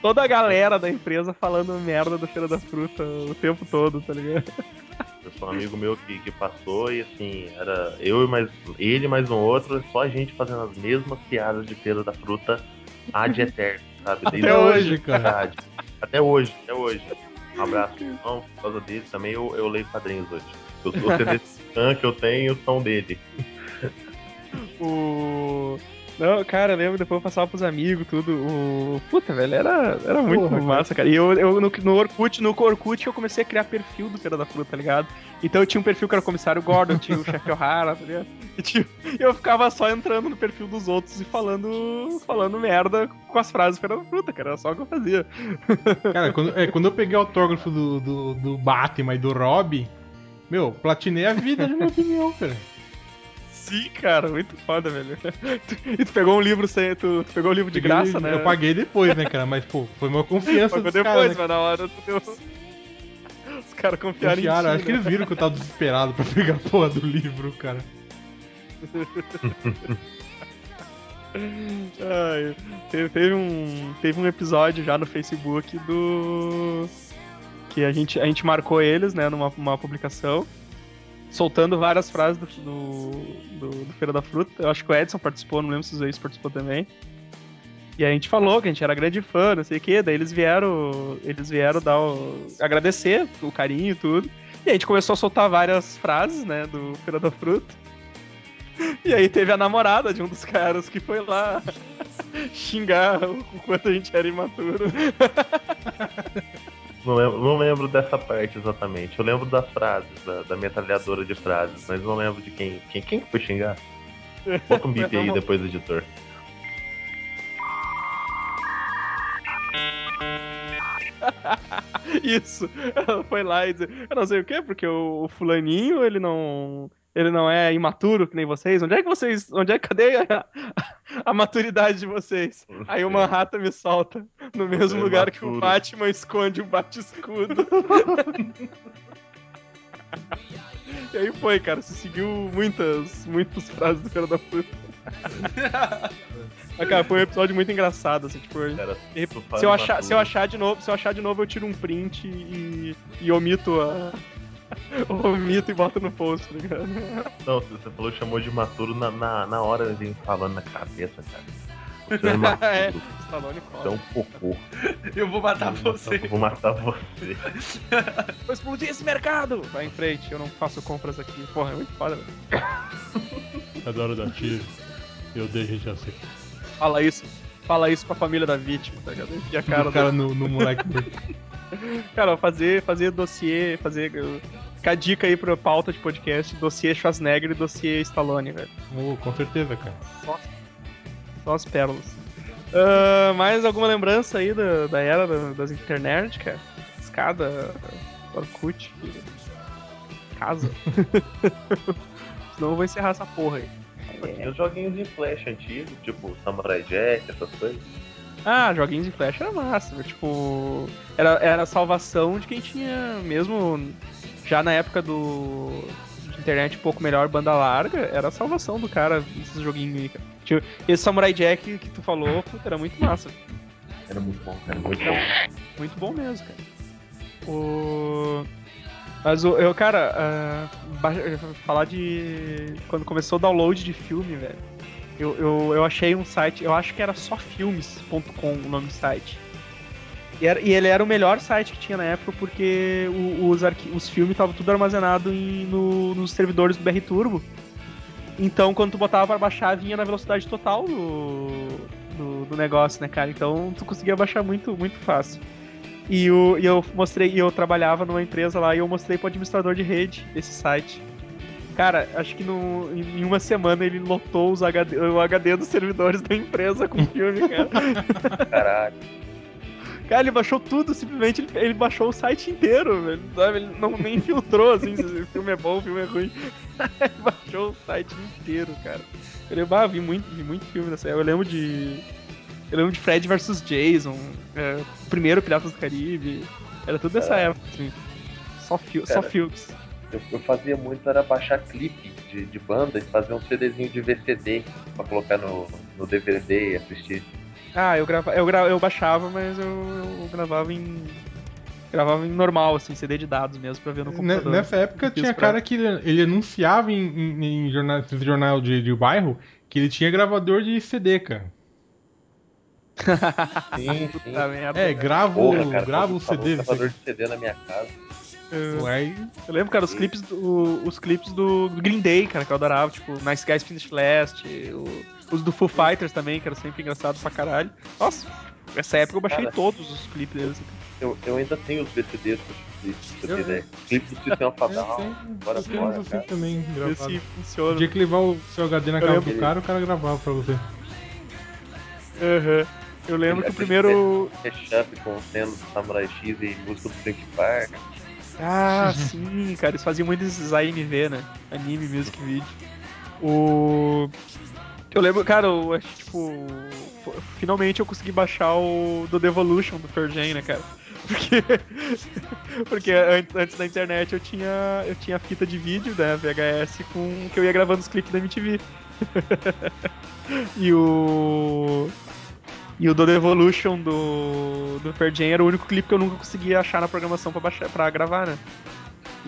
toda a galera da empresa falando merda do Feira da Fruta o tempo todo, tá ligado? Eu sou um amigo meu que, que passou e assim, era eu e mais ele mais um outro, só a gente fazendo as mesmas piadas de feira da fruta ad eterno, sabe? Até hoje, cara. Até hoje, até hoje. Um abraço, irmão, por causa dele também eu, eu leio quadrinhos hoje. Os CDs que eu tenho são dele. O. Não, cara, eu lembro, depois eu passava pros amigos, tudo. O. Puta, velho, era, era muito Porra, massa, cara. E eu, eu no, no Orkut, no Orkut eu comecei a criar perfil do Feira da Fruta, tá ligado? Então eu tinha um perfil que era o comissário Gordon, tinha o chefe O'Hara, tá ligado? E tinha- eu ficava só entrando no perfil dos outros e falando, falando merda com as frases do Feira da Fruta, cara. Era só o que eu fazia. Cara, quando, é, quando eu peguei o autógrafo do, do, do Batman e do Rob, meu, platinei a vida, na minha opinião, cara. Sim, cara, muito foda, velho. E tu pegou um livro sem. Tu, tu pegou um livro de graça, né? Eu paguei depois, né, cara? Mas, pô, foi uma confiança Pagou depois, caras, né? mas na hora tu deu. Os caras confiaram, Confiaram, em ti, acho que né? eles viram que eu tava desesperado pra pegar a porra do livro, cara. Ai, teve, teve um, teve um episódio já no Facebook do. Que a gente, a gente marcou eles, né, numa uma publicação, soltando várias frases do, do, do, do Feira da Fruta. Eu acho que o Edson participou, não lembro se o Zeus participou também. E a gente falou que a gente era grande fã, não sei o quê, daí eles vieram. Eles vieram dar o, agradecer o carinho e tudo. E a gente começou a soltar várias frases, né, do Feira da Fruta. E aí teve a namorada de um dos caras que foi lá xingar o quanto a gente era imaturo. Não lembro, não lembro dessa parte exatamente. Eu lembro das frases, da, da metralhadora de frases, mas não lembro de quem. Quem, quem que foi xingar? Bota um bip aí depois do editor. Isso. Ela foi lá e disse, eu não sei o quê, porque o, o fulaninho, ele não. Ele não é imaturo que nem vocês. Onde é que vocês. Onde é que cadê a, a maturidade de vocês? Aí o Manhattan me solta no mesmo É lugar que o imaturo. Batman esconde o bate-escudo. e aí foi, cara. Você seguiu muitas, muitas frases do cara da puta. Mas, cara, foi um episódio muito engraçado, assim, tipo. Cara, Se eu, imaturo. achar, se eu achar de novo, se eu achar de novo, eu tiro um print e, e omito a. omito e boto no post, tá ligado? Não, você falou que chamou de imaturo na, na, na hora ele vem falando na cabeça, cara. Você é imaturo, é, Stallone você é um cola. cocô. Eu vou matar você. Eu vou matar você. Vou explodir esse mercado! Vai em frente, eu não faço compras aqui. Porra, é muito foda, velho. Adoro dar tiro. Eu deixo já sei. Fala isso. Fala isso pra família da vítima, tá ligado? Enfia a cara o cara no, no moleque. Cara, fazer, fazer dossiê, fazer. Ficar dica aí pra pauta de podcast, dossiê Schwarzenegger e dossiê Stallone, velho. Oh, com certeza, cara. Só as pérolas. Ah, mais alguma lembrança aí da, da era da- das internet, cara? Escada, Orkut, casa. Senão eu vou encerrar essa porra aí. Tinha os joguinhos de flash antigos, tipo Samurai Jack, essas coisas. Ah, joguinhos de flash era massa, velho. tipo. Era, era a salvação de quem tinha, mesmo já na época do. internet um pouco melhor, banda larga, era a salvação do cara, esses joguinhos aí, cara. Tipo, esse Samurai Jack que tu falou, puta, era muito massa. Era muito bom, cara, muito bom. Muito bom mesmo, cara. O. Mas eu, cara, ba- falar de. Quando começou o download de filme, velho. Eu, eu, eu achei um site, eu acho que era só filmes.com o nome do site. E, era- e ele era o melhor site que tinha na época porque os, os filmes estavam tudo armazenado no- nos servidores do BR Turbo. Então quando tu botava pra baixar, vinha na velocidade total do, do, do negócio, né, cara? Então tu conseguia baixar muito, muito fácil. E, o, e eu mostrei, e eu trabalhava numa empresa lá e eu mostrei pro administrador de rede desse site. Cara, acho que no, em uma semana ele lotou os HD, o HD dos servidores da empresa com filme, cara. Caralho. Cara, ele baixou tudo, simplesmente ele, ele baixou o site inteiro, velho. Sabe? Ele não nem filtrou, assim, se o filme é bom, o filme é ruim. ele baixou o site inteiro, cara. Eu lembro, ah, vi muito, vi muito filme nessa época. Eu lembro de. Eu lembro de Fred vs Jason, é, o primeiro Piratas do Caribe. Era tudo nessa É. época, assim. Só, só Cara. filmes. Eu, eu fazia muito era baixar clipe de, de banda e fazer um CDzinho de VCD pra colocar no, no DVD e assistir. Ah, eu gravava, eu, gra... eu baixava, mas eu, eu gravava em. Gravava em normal, assim, CD de dados mesmo, pra ver no computador. Nessa época tinha pra- cara que ele, ele anunciava em, em, em jornal, jornal de, de bairro que ele tinha gravador de CD, cara. Sim, sim. É, gravo, Porra, cara, gravo o CD. gravador de CD na minha casa. Eu- Eu lembro, cara, os clipes do, os clipes do, Green Day, cara, que eu adorava, tipo, Nice Guys Finish Last, o- os do Foo Fighters também, que era sempre engraçado pra caralho. Nossa, nessa época eu baixei Cara. todos os clipes deles. Eu, eu ainda tenho os Eu- ter ideia. Clipe do Sistema eu Fatal. tenho, bora eu tenho fora, assim cara. também Ver gravado. se funciona. Tinha que levar o seu HD na Eu casa do cara, o cara gravava pra você. Aham. Eu lembro que o primeiro. Mashup com cena do Samurai X e música do Link Park. Ah, sim, cara, eles faziam muito esses AMV, né? Anime Music Video. O. Eu lembro, cara, eu acho que, tipo. Finalmente eu consegui baixar o do Devolution do Pearl Jam, né, cara? Porque. Porque an- antes da internet eu tinha. Eu tinha fita de vídeo, né, VHS, com que eu ia gravando os clipes da MTV. e o. E o do Devolution do, do Pearl Jam era o único clipe que eu nunca conseguia achar na programação pra, baixar, pra gravar, né?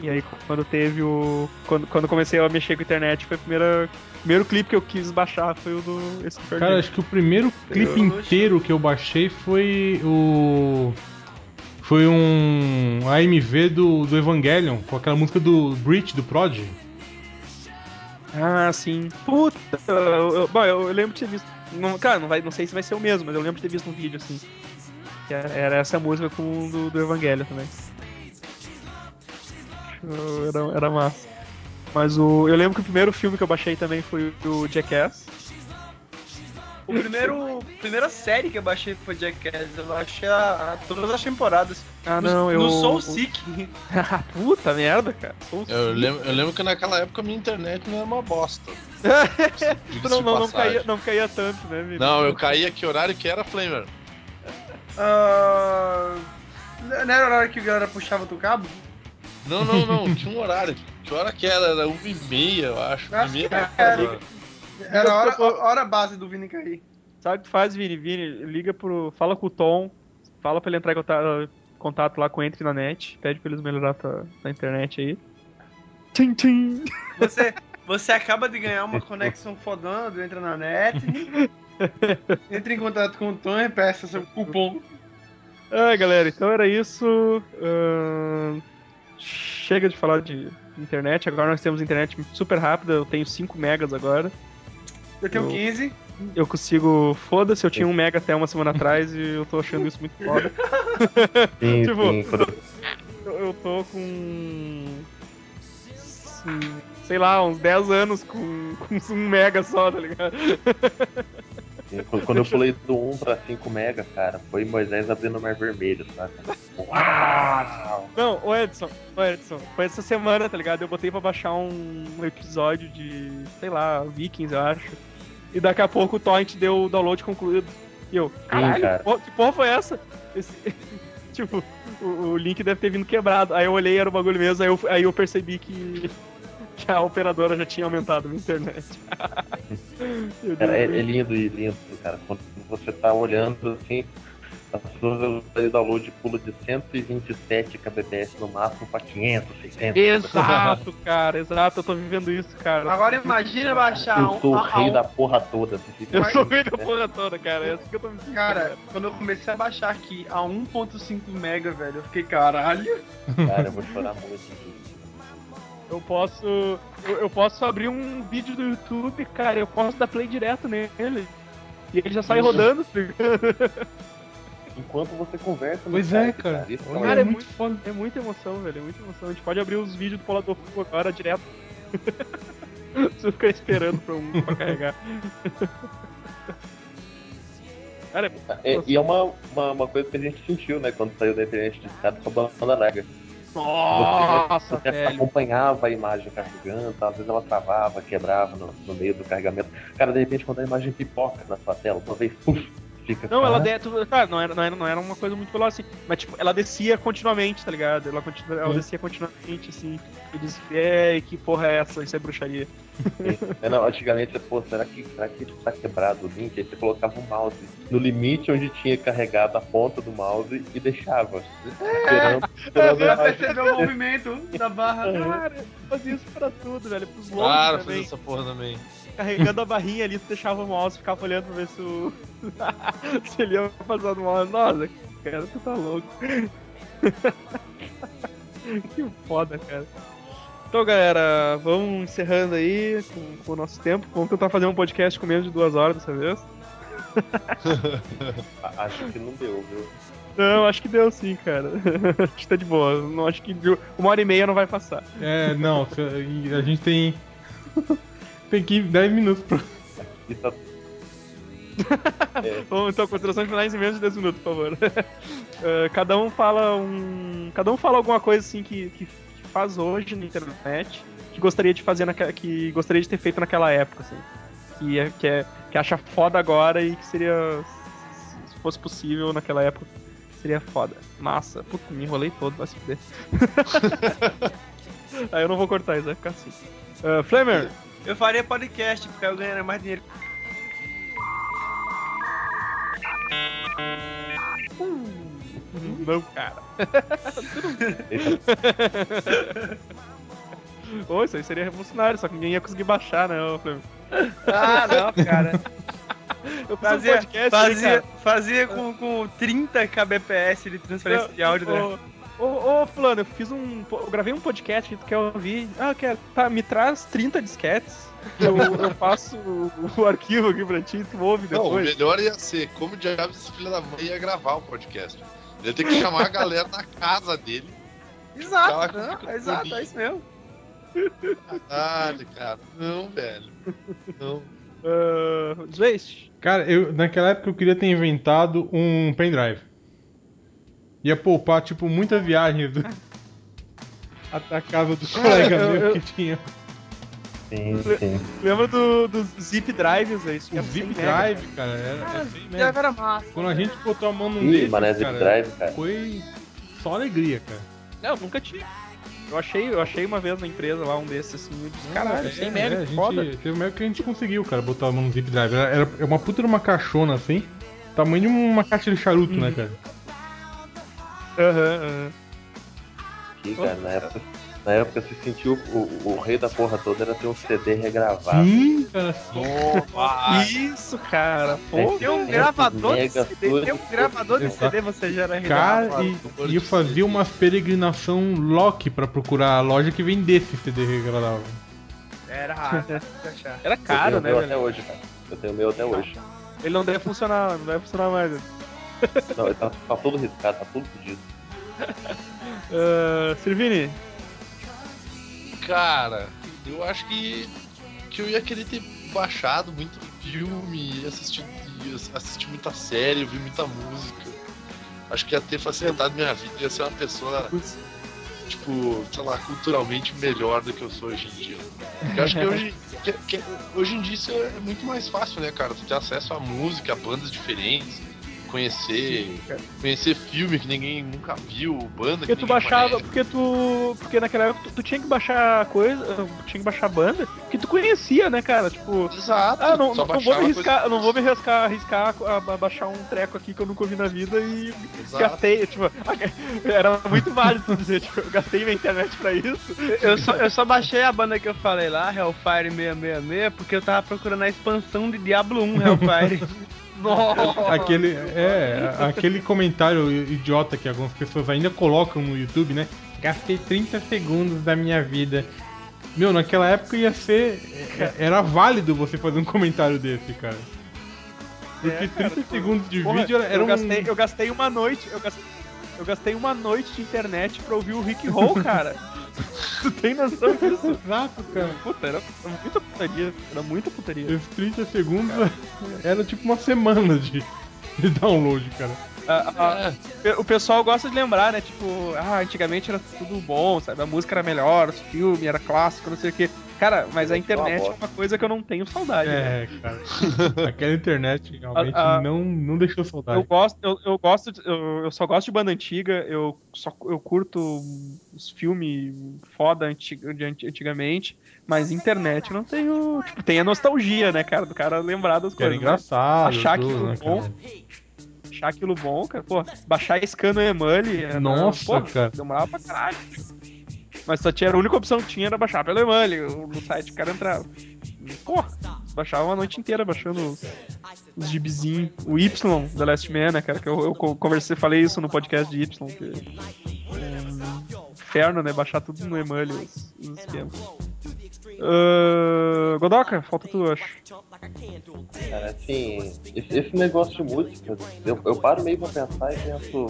E aí quando teve o. Quando, quando comecei a mexer com a internet, foi o primeiro, primeiro clipe que eu quis baixar foi o do esse do Pearl Cara, Jam. acho que o primeiro clipe inteiro que eu baixei foi o. Foi um AMV do, do Evangelion, com aquela música do Breach, do Prod. Ah, sim. Puta! Eu, eu- bom, eu, eu lembro de ter visto. Não, cara, não, vai, não sei se vai ser o mesmo, mas eu lembro de ter visto um vídeo assim. Era, essa música com do, do Evangelho também. Era, era massa. Mas o. Eu lembro que o primeiro filme que eu baixei também foi o Jackass. O primeiro. primeira série que eu baixei foi Jackass. Eu baixei a, a- todas as temporadas. Ah, No- não, eu. No Soul Seek. Ah, Puta merda, cara. Soul Eu Seek. lembro, eu lembro que naquela época a minha internet não era uma bosta. Não, não, não, caía, não caía tanto, né, Vini? Não, eu caía que horário que era Flamer. Ah, não era a hora que a galera puxava do cabo? Não, não, não, tinha um horário. Que hora que era? Era 1 e meia, eu acho. Acho Uma e meia. era. Era a hora, a hora base do Vini cair. Sabe o que tu faz, Vini? Vini, liga pro. Fala com o Tom, fala pra ele entrar em contato, contato lá com o Entre na Net, pede pra eles melhorar tua, tua internet aí. Tchim, tchim. Você, você acaba de ganhar uma conexão fodando, entra na net. entra em contato com o Tom e peça seu cupom. Ah, galera, então era isso. Ahn, chega de falar de internet, agora nós temos internet super rápida, eu tenho 5 megas agora. Eu tenho Eu- 15. Eu consigo. Foda-se, eu tinha 1 mega até uma semana atrás e eu tô achando isso muito foda. Sim, Tipo, sim. Eu, eu tô com. sim, Sei lá, uns 10 anos com, com 1 mega só, tá ligado? quando- eu pulei do 1 pra 5 mega, cara, foi Moisés abrindo o Mar Vermelho, sabe? Uau! Não, o Edson, o Edson, foi essa semana, tá ligado? Eu botei pra baixar um, um episódio de, sei lá, Vikings, eu acho. E daqui a pouco o Torrent deu o download concluído. E eu, caralho, cara. que porra- foi essa? Esse- tipo, o, o link deve ter vindo quebrado. Aí eu olhei, era o bagulho mesmo, aí eu, aí eu percebi que, que a operadora já tinha aumentado a internet. Cara, é, é lindo e lindo, cara. Quando você tá olhando assim, a sua velocidade de download pula de 127 kbps no máximo pra 500, 600. Exato, cara, exato, eu tô vivendo isso, cara. Agora imagina baixar Eu um. sou o rei da porra toda. Fica Eu sou o assim, rei da né? porra toda, cara. É assim que eu tô me sentindo. Cara, quando eu comecei a baixar aqui a 1.5 mega, velho, eu fiquei caralho. Cara, eu vou chorar muito. Eu posso. Eu, eu posso abrir um vídeo do YouTube, cara. Eu posso dar play direto nele. E ele já sai Isso. rodando, tá ligado? Enquanto você conversa Pois é, cara. Isso Olha, é Cara, é muito foda. É muita emoção, velho. É muita emoção. A gente pode abrir os vídeos do Polador Full agora direto. Você ficar esperando pra, um, pra carregar. Cara, É, e é uma, uma, uma coisa que a gente sentiu, né, quando saiu da internet de escada com a banda larga. nossa, Você velho. acompanhava a imagem carregando, às vezes ela travava, quebrava no, no meio do carregamento. Cara, de repente, quando a imagem pipoca na sua tela, uma vez, puf, fica. Não, ela de... Cara, não era, não, era, não era uma coisa muito veloz assim. Mas, tipo, ela descia continuamente, tá ligado? Ela, continu... ela descia continuamente, assim. E disse, é, que porra é essa? Isso é bruxaria. É, não, antigamente, pô, será que, será que tá quebrado o link? Aí você colocava o mouse no limite onde tinha carregado a ponta do mouse e deixava. Esperando, esperando perceber o movimento da barra. Cara, fazia isso pra tudo, velho. Pros longos fazer também. essa porra também. Carregando a barrinha ali, tu deixava o mouse, ficava olhando pra ver se o. se ele ia passar no mouse. Nossa, cara, tu tá louco. que foda, cara. Então, galera, vamos encerrando aí com, com o nosso tempo. Vamos tentar fazer um podcast com menos de duas horas dessa vez. Acho que não deu, viu? Não, acho que deu sim, cara. acho que tá de boa. Não acho que uma hora e meia não vai passar. É, não, a gente tem. Tem que ir 10 minutos pra. E tá- Vamos então, considerações finais em menos de 10 minutos, por favor. Eh, cada um fala um. Cada um fala alguma coisa assim que, que, que faz hoje na internet que gostaria de fazer naquela. que gostaria de ter feito naquela época, assim. Que, é, que, é, que acha foda agora e que seria. Se fosse possível naquela época, seria foda. Massa. Puta, me enrolei todo, vai se fuder. Aí eu não vou cortar isso, vai ficar assim. Uh, Flamer, Eu faria podcast, porque eu ganharia mais dinheiro. não, cara. Ô, isso aí seria revolucionário, só que ninguém ia conseguir baixar, né? Ah, não, cara. Eu fiz um Fazia, podcast aí, fazia, cara. fazia com, com 30 kbps de transferência de áudio, né? Ô, ô, fulano, eu fiz um. Eu gravei um podcast que tu quer ouvir. Ah, eu quero. Tá, me traz 30 disquetes. Eu, eu passo o, o arquivo aqui pra ti, tu ouve Não, o depois. melhor ia ser como diabos esse filho da mãe ia gravar o podcast. Ele ia ter que chamar a galera na casa dele. Exato, não, fica exato, bonito. é isso mesmo. Caralho, cara. Não, velho. Não. Uh. Cara, eu, naquela época eu queria ter inventado um pendrive. Ia poupar, tipo, muitas viagens do... até a casa do colega eu- que tinha sim, sim. Lembra do, dos zip drives, é isso? o Zip Drive, cara. Era, era assim mesmo. Já era massa. Quando a gente botou a mão desses, mané Zip Drive, cara. foi só alegria, cara. Não, nunca tive. Eu achei, eu achei uma vez na empresa lá um desses assim, eu disse, caralho, É, 100 é, mega, gente, foda. Teve uma época que a gente conseguiu, cara, botar a mão no Zip Drive. Era, era é uma puta de uma caixona assim, tamanho de uma caixa de charuto, né, Uhum. cara? Aham, aham. Aqui, cara, na época, na época se sentiu o, o rei da porra toda era ter um CD regravado. Sim, cara. Isso, cara. Pô, Tem um É, gravador de CD, tem um gravador de. CD, você já era Cara, regravado. e, e eu fazia umas peregrinação Loki pra procurar a loja que vendesse CD regravável. Era achar. era eu caro, tenho né, o meu velho? até hoje, cara. Eu tenho o meu até hoje. Ele não deve funcionar, não deve funcionar mais. Não, ele tá, tá todo riscado, tá tudo fodido. Uh, Sirvini, cara, eu acho que, que eu ia querer ter baixado muito filme, assistido, assistir muita série, ouvir muita música. Acho que ia ter facilitado minha vida, ia ser uma pessoa, tipo, sei lá, culturalmente melhor do que eu sou hoje em dia. Eu acho que hoje, que- que- hoje em dia isso é muito mais fácil, né, cara? Tu ter acesso a música, a bandas diferentes, conhecer, conhecer filme que ninguém nunca viu, banda porque que tu ninguém baixava, conhece. porque tu. Porque naquela época tu, tu tinha que baixar coisa, tu tinha que baixar banda que tu conhecia, né, cara? Tipo. Exato, Ah, não, só não vou me eu não vou me arriscar, arriscar a, a baixar um treco aqui que eu nunca ouvi na vida e Exato. gastei, tipo, era muito válido tu dizer, tipo, eu gastei minha internet pra isso. Eu só, eu só baixei a banda que eu falei lá, Hellfire 666, porque eu tava procurando a expansão de Diablo 1 Hellfire. Nossa! Aquele, é, aquele comentário idiota que algumas pessoas ainda colocam no YouTube, né? Gastei 30 segundos da minha vida. Meu, naquela época ia ser. é- Era válido você fazer um comentário desse, cara. Porque É, cara, 30 tipo, segundos de Porra, vídeo era eu, um. gastei, eu gastei uma noite, eu gastei, eu gastei uma noite de internet pra ouvir o Rick Roll, cara. Tu tem noção disso? Exato, cara. Puta, era muita putaria, era muita putaria. Esses 30 segundos era tipo uma semana de. de download, cara. A- a- É, o pessoal gosta de lembrar, né? Tipo, ah, antigamente era tudo bom, sabe? A música era melhor, o filme era clássico, não sei o quê. Cara, mas a internet é uma coisa que eu não tenho saudade. né? É, cara. Aquela internet realmente A- a- não, não deixou Eu saudade. gosto, eu, eu gosto, de- eu, eu só gosto de banda antiga, eu só eu curto os filmes foda antiga, de anti- antigamente, mas internet eu não tenho, tipo, tem a nostalgia, né, cara, do cara lembrar das Que era coisas. né? engraçado. Achar tudo, aquilo né, bom. cara? Achar aquilo bom, cara, pô, baixar Scano Emule, era- Nossa, pô, cara. demorava pra caralho. Mas só tinha, a única opção que tinha era baixar pelo o- no site o cara entrava. Pô, baixava uma noite inteira baixando os, os gibizinhos. O Y, The Last Man, né, cara, que eu, eu co- conversei, falei isso no podcast de Y, que é inferno, né, baixar tudo no Emule, os, os esquemas. Ah, Godoka, falta tu, eu acho. Cara, assim, esse, esse negócio de música, eu, eu paro meio pra pensar e penso.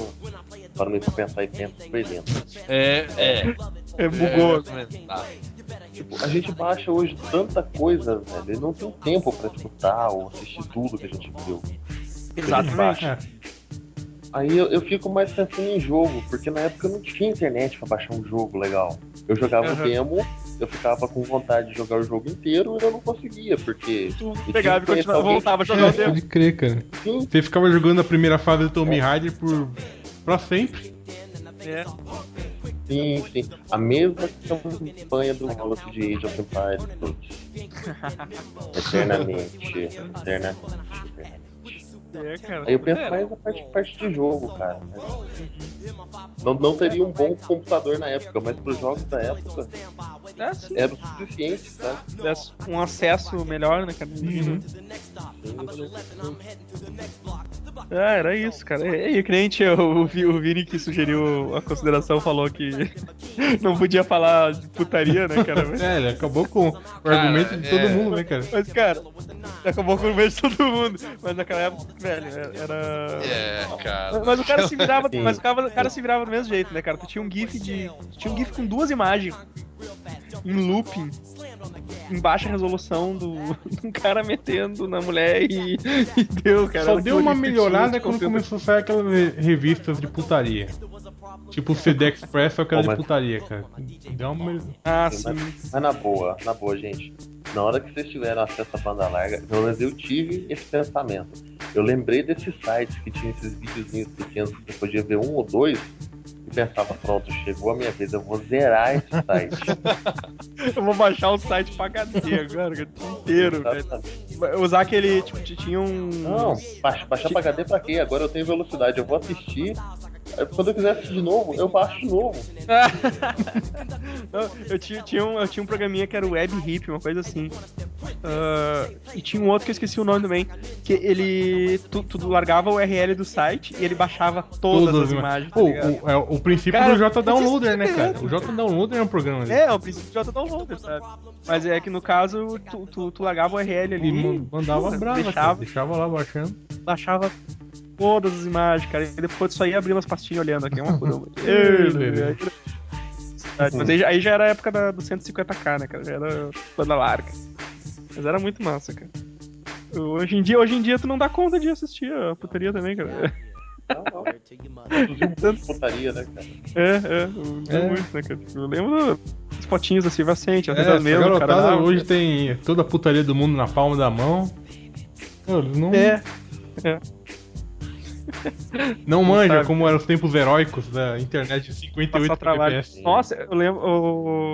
Paro meio pra pensar e penso perdendo. é, é. É, bugou. É, tá. Tipo, a gente baixa hoje tanta coisa, velho, e não tem tempo pra escutar ou assistir tudo que a gente viu. Exatamente. Aí eu, eu fico mais pensando em jogo, porque na época eu não tinha internet pra baixar um jogo legal. Eu jogava o Uhum. demo, eu ficava com vontade de jogar o jogo inteiro e eu não conseguia, porque Tu pegava e continuava, alguém. voltava a jogar o É, tempo. pode crer, cara. Sim, Você ficava jogando a primeira fase do Tomb Raider por. pra sempre. É. sim, sim. A mesma campanha do Call of Duty Age of Empires. putz. Eternamente, eternamente. É, cara. Aí eu penso mais na parte, parte de jogo, cara. Não, não teria um bom computador na época, mas pros jogos da época é, era o suficiente, sabe? Desse um acesso melhor, né, cara? Uhum. Ah, era isso, cara. E, o cliente, o, Vi- o Vini que sugeriu a consideração, falou que não podia falar de putaria, né, cara? Mas, É, ele acabou com o argumento de todo é. mundo, né, cara? mas, cara, acabou com o beijo de todo mundo. Mas naquela época, velho, era. É, cara. Mas o cara se virava, Sim. mas o cara, o cara se virava do mesmo jeito, né, cara? Tu tinha um GIF de. tu tinha um GIF com duas imagens em looping, em baixa resolução do, de um cara metendo na mulher e, e deu, cara. Só deu uma melhorada quando começou a sair aquelas re- revistas de putaria. Tipo o CD Express, que era Pô, de putaria, cara. Deu uma. Ah, Sim, mas, mas na boa, na boa, gente. Na hora que vocês tiveram acesso à banda larga, pelo menos eu tive esse pensamento. Eu lembrei desses sites que tinham esses videozinhos pequenos que você podia ver um ou dois e pensava, pronto, chegou a minha vez, eu vou zerar esse site. Eu vou baixar o site pra HD agora, cara, o dia inteiro, velho. Usar aquele, tipo, tinha um. Não, baixar, baixar pra HD pra quê? Agora eu tenho velocidade, eu vou assistir. Quando eu quiser assistir de novo, eu baixo de novo. Eu, tinha, tinha um, eu tinha um programinha que era o Web Hip, uma coisa assim. Ah, e tinha um outro que eu esqueci o nome também. Que ele. Tu, tu largava o URL do site e ele baixava todas, as imagens. tá ligado? o, é o princípio Cara, do J Downloader, né, cara? O J Downloader é um programa ali. É, é o princípio de auto-downloader, sabe? Mas é que no caso, tu, tu, tu largava o URL ali. E man- mandava brava, cara. deixava, Deixava lá baixando. baixava todas as imagens, cara. E depois só ia abrir umas pastinhas olhando aqui, uma por uma. Mas aí, já- aí já era a época da, do 150k, né, cara? Já era banda larga. Mas era muito massa, cara. Hoje em dia, hoje em dia tu não dá conta de assistir a putaria também, cara. Não, não. Putaria, né, cara? É, é, eu, É. muito, né, cara? Eu lembro das fotinhas da Silva Sente, às É, vezes mesmo, cara. garotada hoje tem toda a putaria do mundo na palma da mão. Eles não, É, não manja sabe. como eram os tempos heróicos da internet de 58 passar trabalho. FPS. Nossa, eu lembro. o-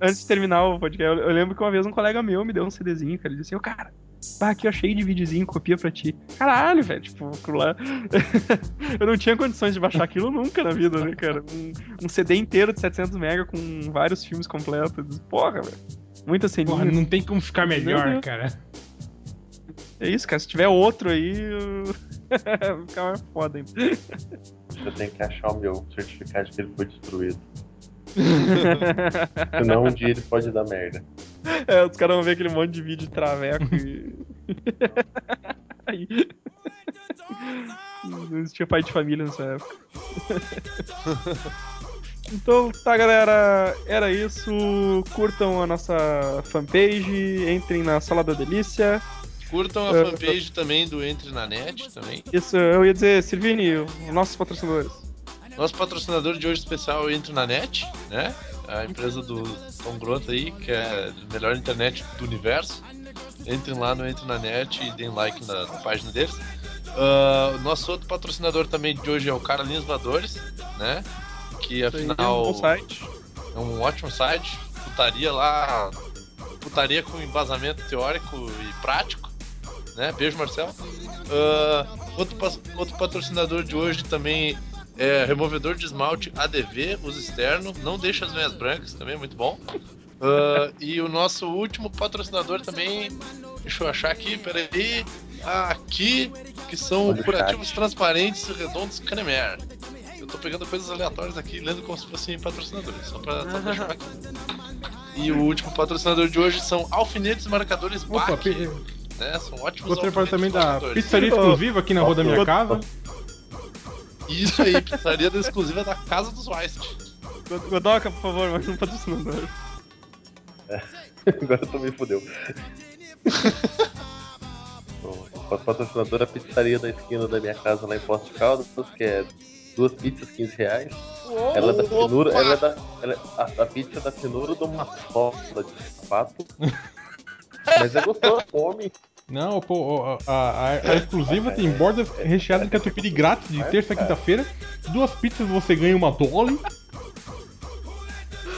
Antes de terminar o podcast, eu eu lembro que uma vez um colega meu me deu um CDzinho, cara. Ele disse assim: Ô, cara, aqui eu cheio de videozinho, copia pra ti. Caralho, velho, tipo, lá. eu não tinha condições de baixar aquilo nunca na vida, né, cara? Um, um CD inteiro de 700 MB com vários filmes completos. Eu Porra, velho. Muitas Porra, ceninhas. não tem como ficar melhor, cara. É isso, cara. Se tiver outro aí, eu... vai ficar mais foda ainda. Eu tenho que achar o meu certificado de que ele foi destruído. Senão um dia ele pode dar merda. É, os caras vão ver aquele monte de vídeo de traveco e. Aí. Não existia pai de família nessa época. Então, tá, galera. Era isso. Curtam a nossa fanpage. Entrem na Sala da Delícia. Curtam a É. fanpage também do Entre na Net também. Isso, eu ia dizer, Silvini, os nossos patrocinadores. Nosso patrocinador de hoje especial é o Entre na Net, né? A empresa do Tom Grota aí, que é a melhor internet do universo. Entrem lá no Entre na Net e deem like na, na página deles. O nosso outro patrocinador também de hoje é o Carlinhos Voadores, né? Que afinal um bom site. é um ótimo site. Putaria lá. Putaria com embasamento teórico e prático. Né? Beijo, Marcelo. Ah, outro, outro patrocinador de hoje também é removedor de esmalte ADV, uso externo. Não deixa as veias brancas, também é muito bom. Ah, e o nosso último patrocinador também. Deixa eu achar aqui, peraí. Aqui, que são curativos transparentes e redondos Cremer. Eu tô pegando coisas aleatórias aqui, lendo como se fossem patrocinadores, só pra, só pra chamar aqui. E o último patrocinador de hoje são alfinetes marcadores Opa, né? São ótimos Gostaria de falar alfinetes também da pizzaria exclusiva aqui na rua da minha casa. Isso aí, pizzaria da exclusiva da Casa dos Weist. God- Godoka, por favor, mais um patrocinador. Agora tu me fudeu. O patrocinador é a pizzaria da esquina da minha casa lá em Poço de Caldas, que é duas pizzas 15 reais. Ela é da finura, ela é da. Ela é- a, a pizza é da finura de uma sola de sapato. Mas é gostoso, come. Não, pô, a, a- a exclusiva tem bordas recheadas de catupiry grátis de terça a quinta-feira. Duas pizzas você ganha uma Dolly.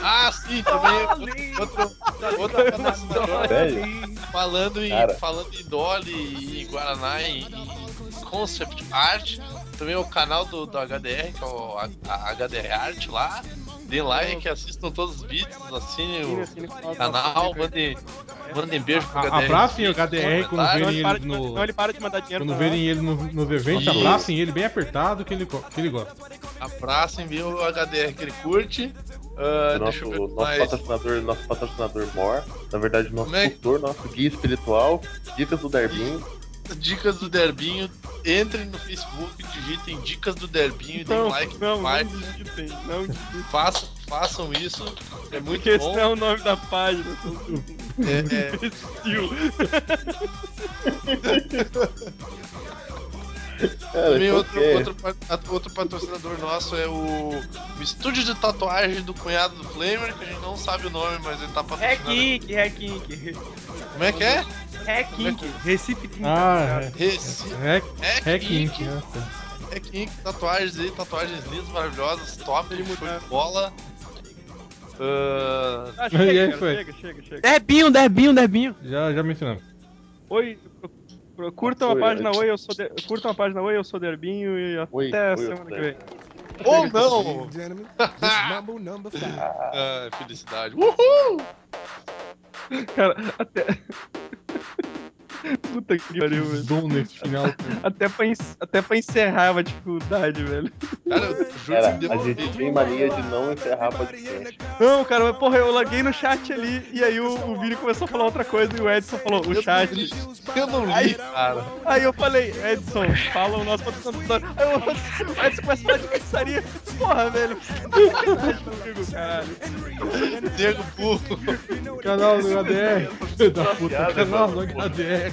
Ah, sim, também outro, outro, outro patrocinador. Velho, Falando em, Cara. falando em Dolly e em Guaraná e em Concept Art, também o canal do, do HDR, que é o a, a HDR Art lá. Dê like, assistam todos os vídeos, assinem o canal, mandem, mandem beijo pro HDR. abracem o HDR quando verem ele no. não, ele para de mandar dinheiro Quando verem ele no- nos eventos, Isso. abracem ele bem apertado que ele, que ele gosta. Abracem, viu o HDR que ele curte. Ah, nosso, nosso mais. patrocinador, nosso patrocinador Mor, na verdade, nosso Como é tutor, nosso guia espiritual, dicas do Darbinho. Dicas do Derbinho. Entrem no Facebook, digitem Dicas do Derbinho e deem like não, no não digitem, não digitem. Façam, façam isso. É muito Porque esse bom. não é o nome da página. É, é. Cara, Também outro, que- outro, outro patrocinador nosso é o, o estúdio de tatuagem do cunhado do Flamer, que a gente não sabe o nome, mas ele tá patrocinando. Hackink, Hackink. Como é que é? Hackink. Recife 30. Ah, Recife. é. Hack, Hack Hack Inc. Inc. né? Tatuagens aí, tatuagens lindas, maravilhosas, top, Ele show mudar. de bola. Ah, Ah, aí, chega, cara, foi? chega, chega, chega. Debinho, Debinho, Debinho. Já, já mencionamos. Oi, curtam a página oi. Eu sou de... curtam a página Oi, eu sou Derbinho e até oi, semana eu que vem. ou não! Gentlemen, this Mambo number five. Ah, felicidade. Uhul! Cara, até. Puta que pariu, velho. Dom nesse final. Até pra, até pra encerrar uma dificuldade, velho. Cara, eu juro Cara, que a gente tem mania de não encerrar podcast. Não, cara, mas porra, eu laguei no chat ali e aí o, o Vini começou a falar outra coisa e o Edson falou, o chat. Eu não li, cara. Aí eu falei, Edson, fala o nosso patrocinador. Aí o Edson começa a falar de pizzaria. Porra, velho. sacanagem comigo, caralho. Diego burro. Canal do HDR. Filho da puta, canal do. HDR.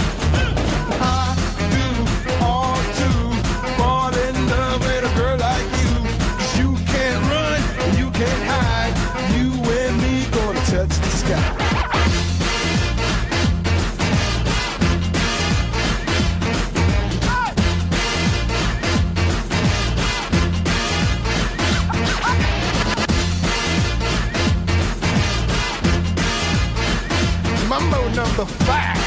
Mambo number five.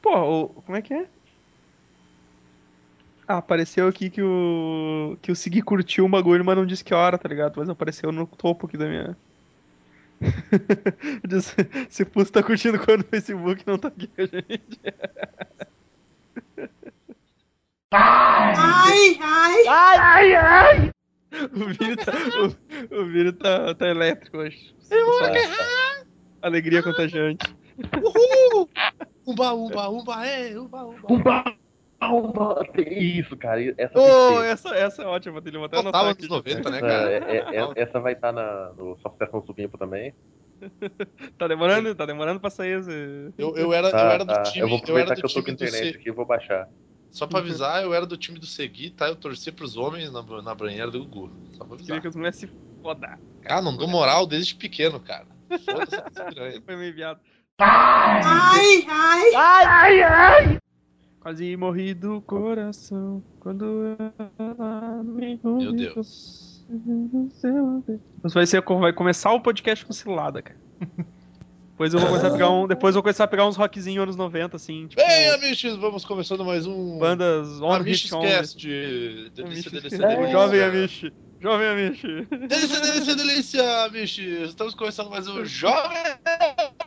Pô, o- como é que é? Ah, apareceu aqui que o. que o Segui curtiu o bagulho, mas não disse que hora, tá ligado? Mas apareceu no topo aqui da minha. Diz, Se Fuso tá curtindo quando no Facebook não tá aqui a gente. O Vini tá, o, o Vini tá, tá elétrico hoje. Alegria contagiante. Uhul! Umba, umba, umba, é, umba, umba. Umba, umba. Isso, cara. Essa que essa, essa é ótima, Trilha. Vou até anotar Total aqui. anos 90, né, cara? É, é, é, essa vai estar na, no Peçam Supimpo também. Tá demorando? Tá demorando pra sair esse. Eu, eu era, eu Tá, era do tá. time. Eu vou eu era aproveitar do que eu tô com internet aqui e vou baixar. Só pra avisar, eu era do time do Segui, tá? Eu torcia pros homens na, na banheira do Gugu. Só pra Queria avisar. que as mulheres se fodar. Ah, não dou moral desde pequeno, cara. Foda-se. Foi meio viado. Ai, ai. Quase morri do coração quando ela me Meu Deus. Mas vai, ser, vai começar o podcast com cilada, cara. Depois eu vou começar a pegar um. Depois eu vou começar a pegar uns rockzinhos anos 90, assim, tipo. Bem, amigos, vamos começando mais um. bandas on. Cast. Delícia, delícia, delícia. Jovem Amish. Jovem Amish. Delícia, delícia, delícia, Amish. Estamos começando mais um Jovem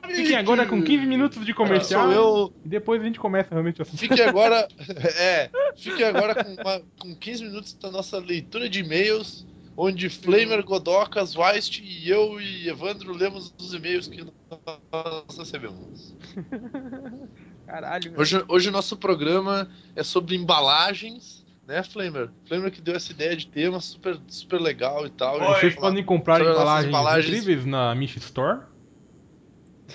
Amish. Fiquem agora com 15 minutos de comercial. Sou eu. E depois a gente começa realmente o assunto. Fique agora. É, fique agora com, uma- com 15 minutos da nossa leitura de e-mails, onde Flamer, Godocas, Weist e eu e Evandro lemos os e-mails que nós recebemos. Caralho. Hoje, hoje o nosso programa é sobre embalagens, né, Flamer? Flamer que deu essa ideia de tema super, super legal e tal. Oi, Vocês podem comprar embalagens, embalagens. incríveis na Mish Store.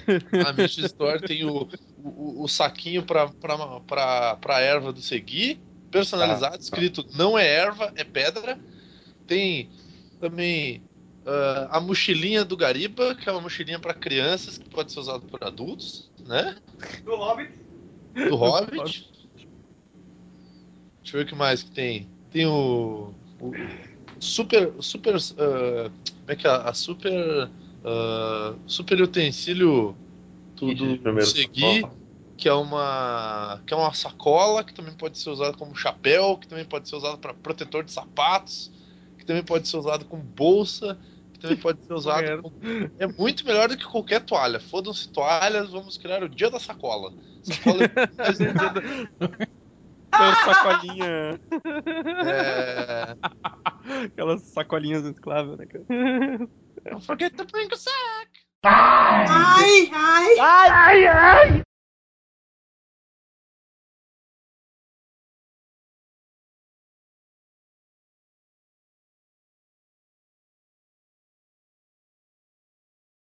Na Mish Store tem o, o, o saquinho pra, pra, pra, pra erva do Segui, personalizado, escrito não é erva, é pedra. Tem também ah, a mochilinha do Gariba, que é uma mochilinha para crianças, que pode ser usada por adultos, né? Do Hobbit. Do Hobbit. Deixa eu ver o que mais que tem. Tem o. o super. Super. ah, como é que é? A super. ah, super utensílio do, Kit de do primeiro Segui, socorro. que é uma. que é uma sacola, que também pode ser usada como chapéu, que também pode ser usado para protetor de sapatos, que também pode ser usado como bolsa, que também pode ser usado como... É muito melhor do que qualquer toalha. Fodam-se toalhas, vamos criar o dia da sacola. Sacola é Aquela sacolinha. É... Aquelas sacolinhas escravas, né, cara? Don't forget to bring a sack. Ai, ai.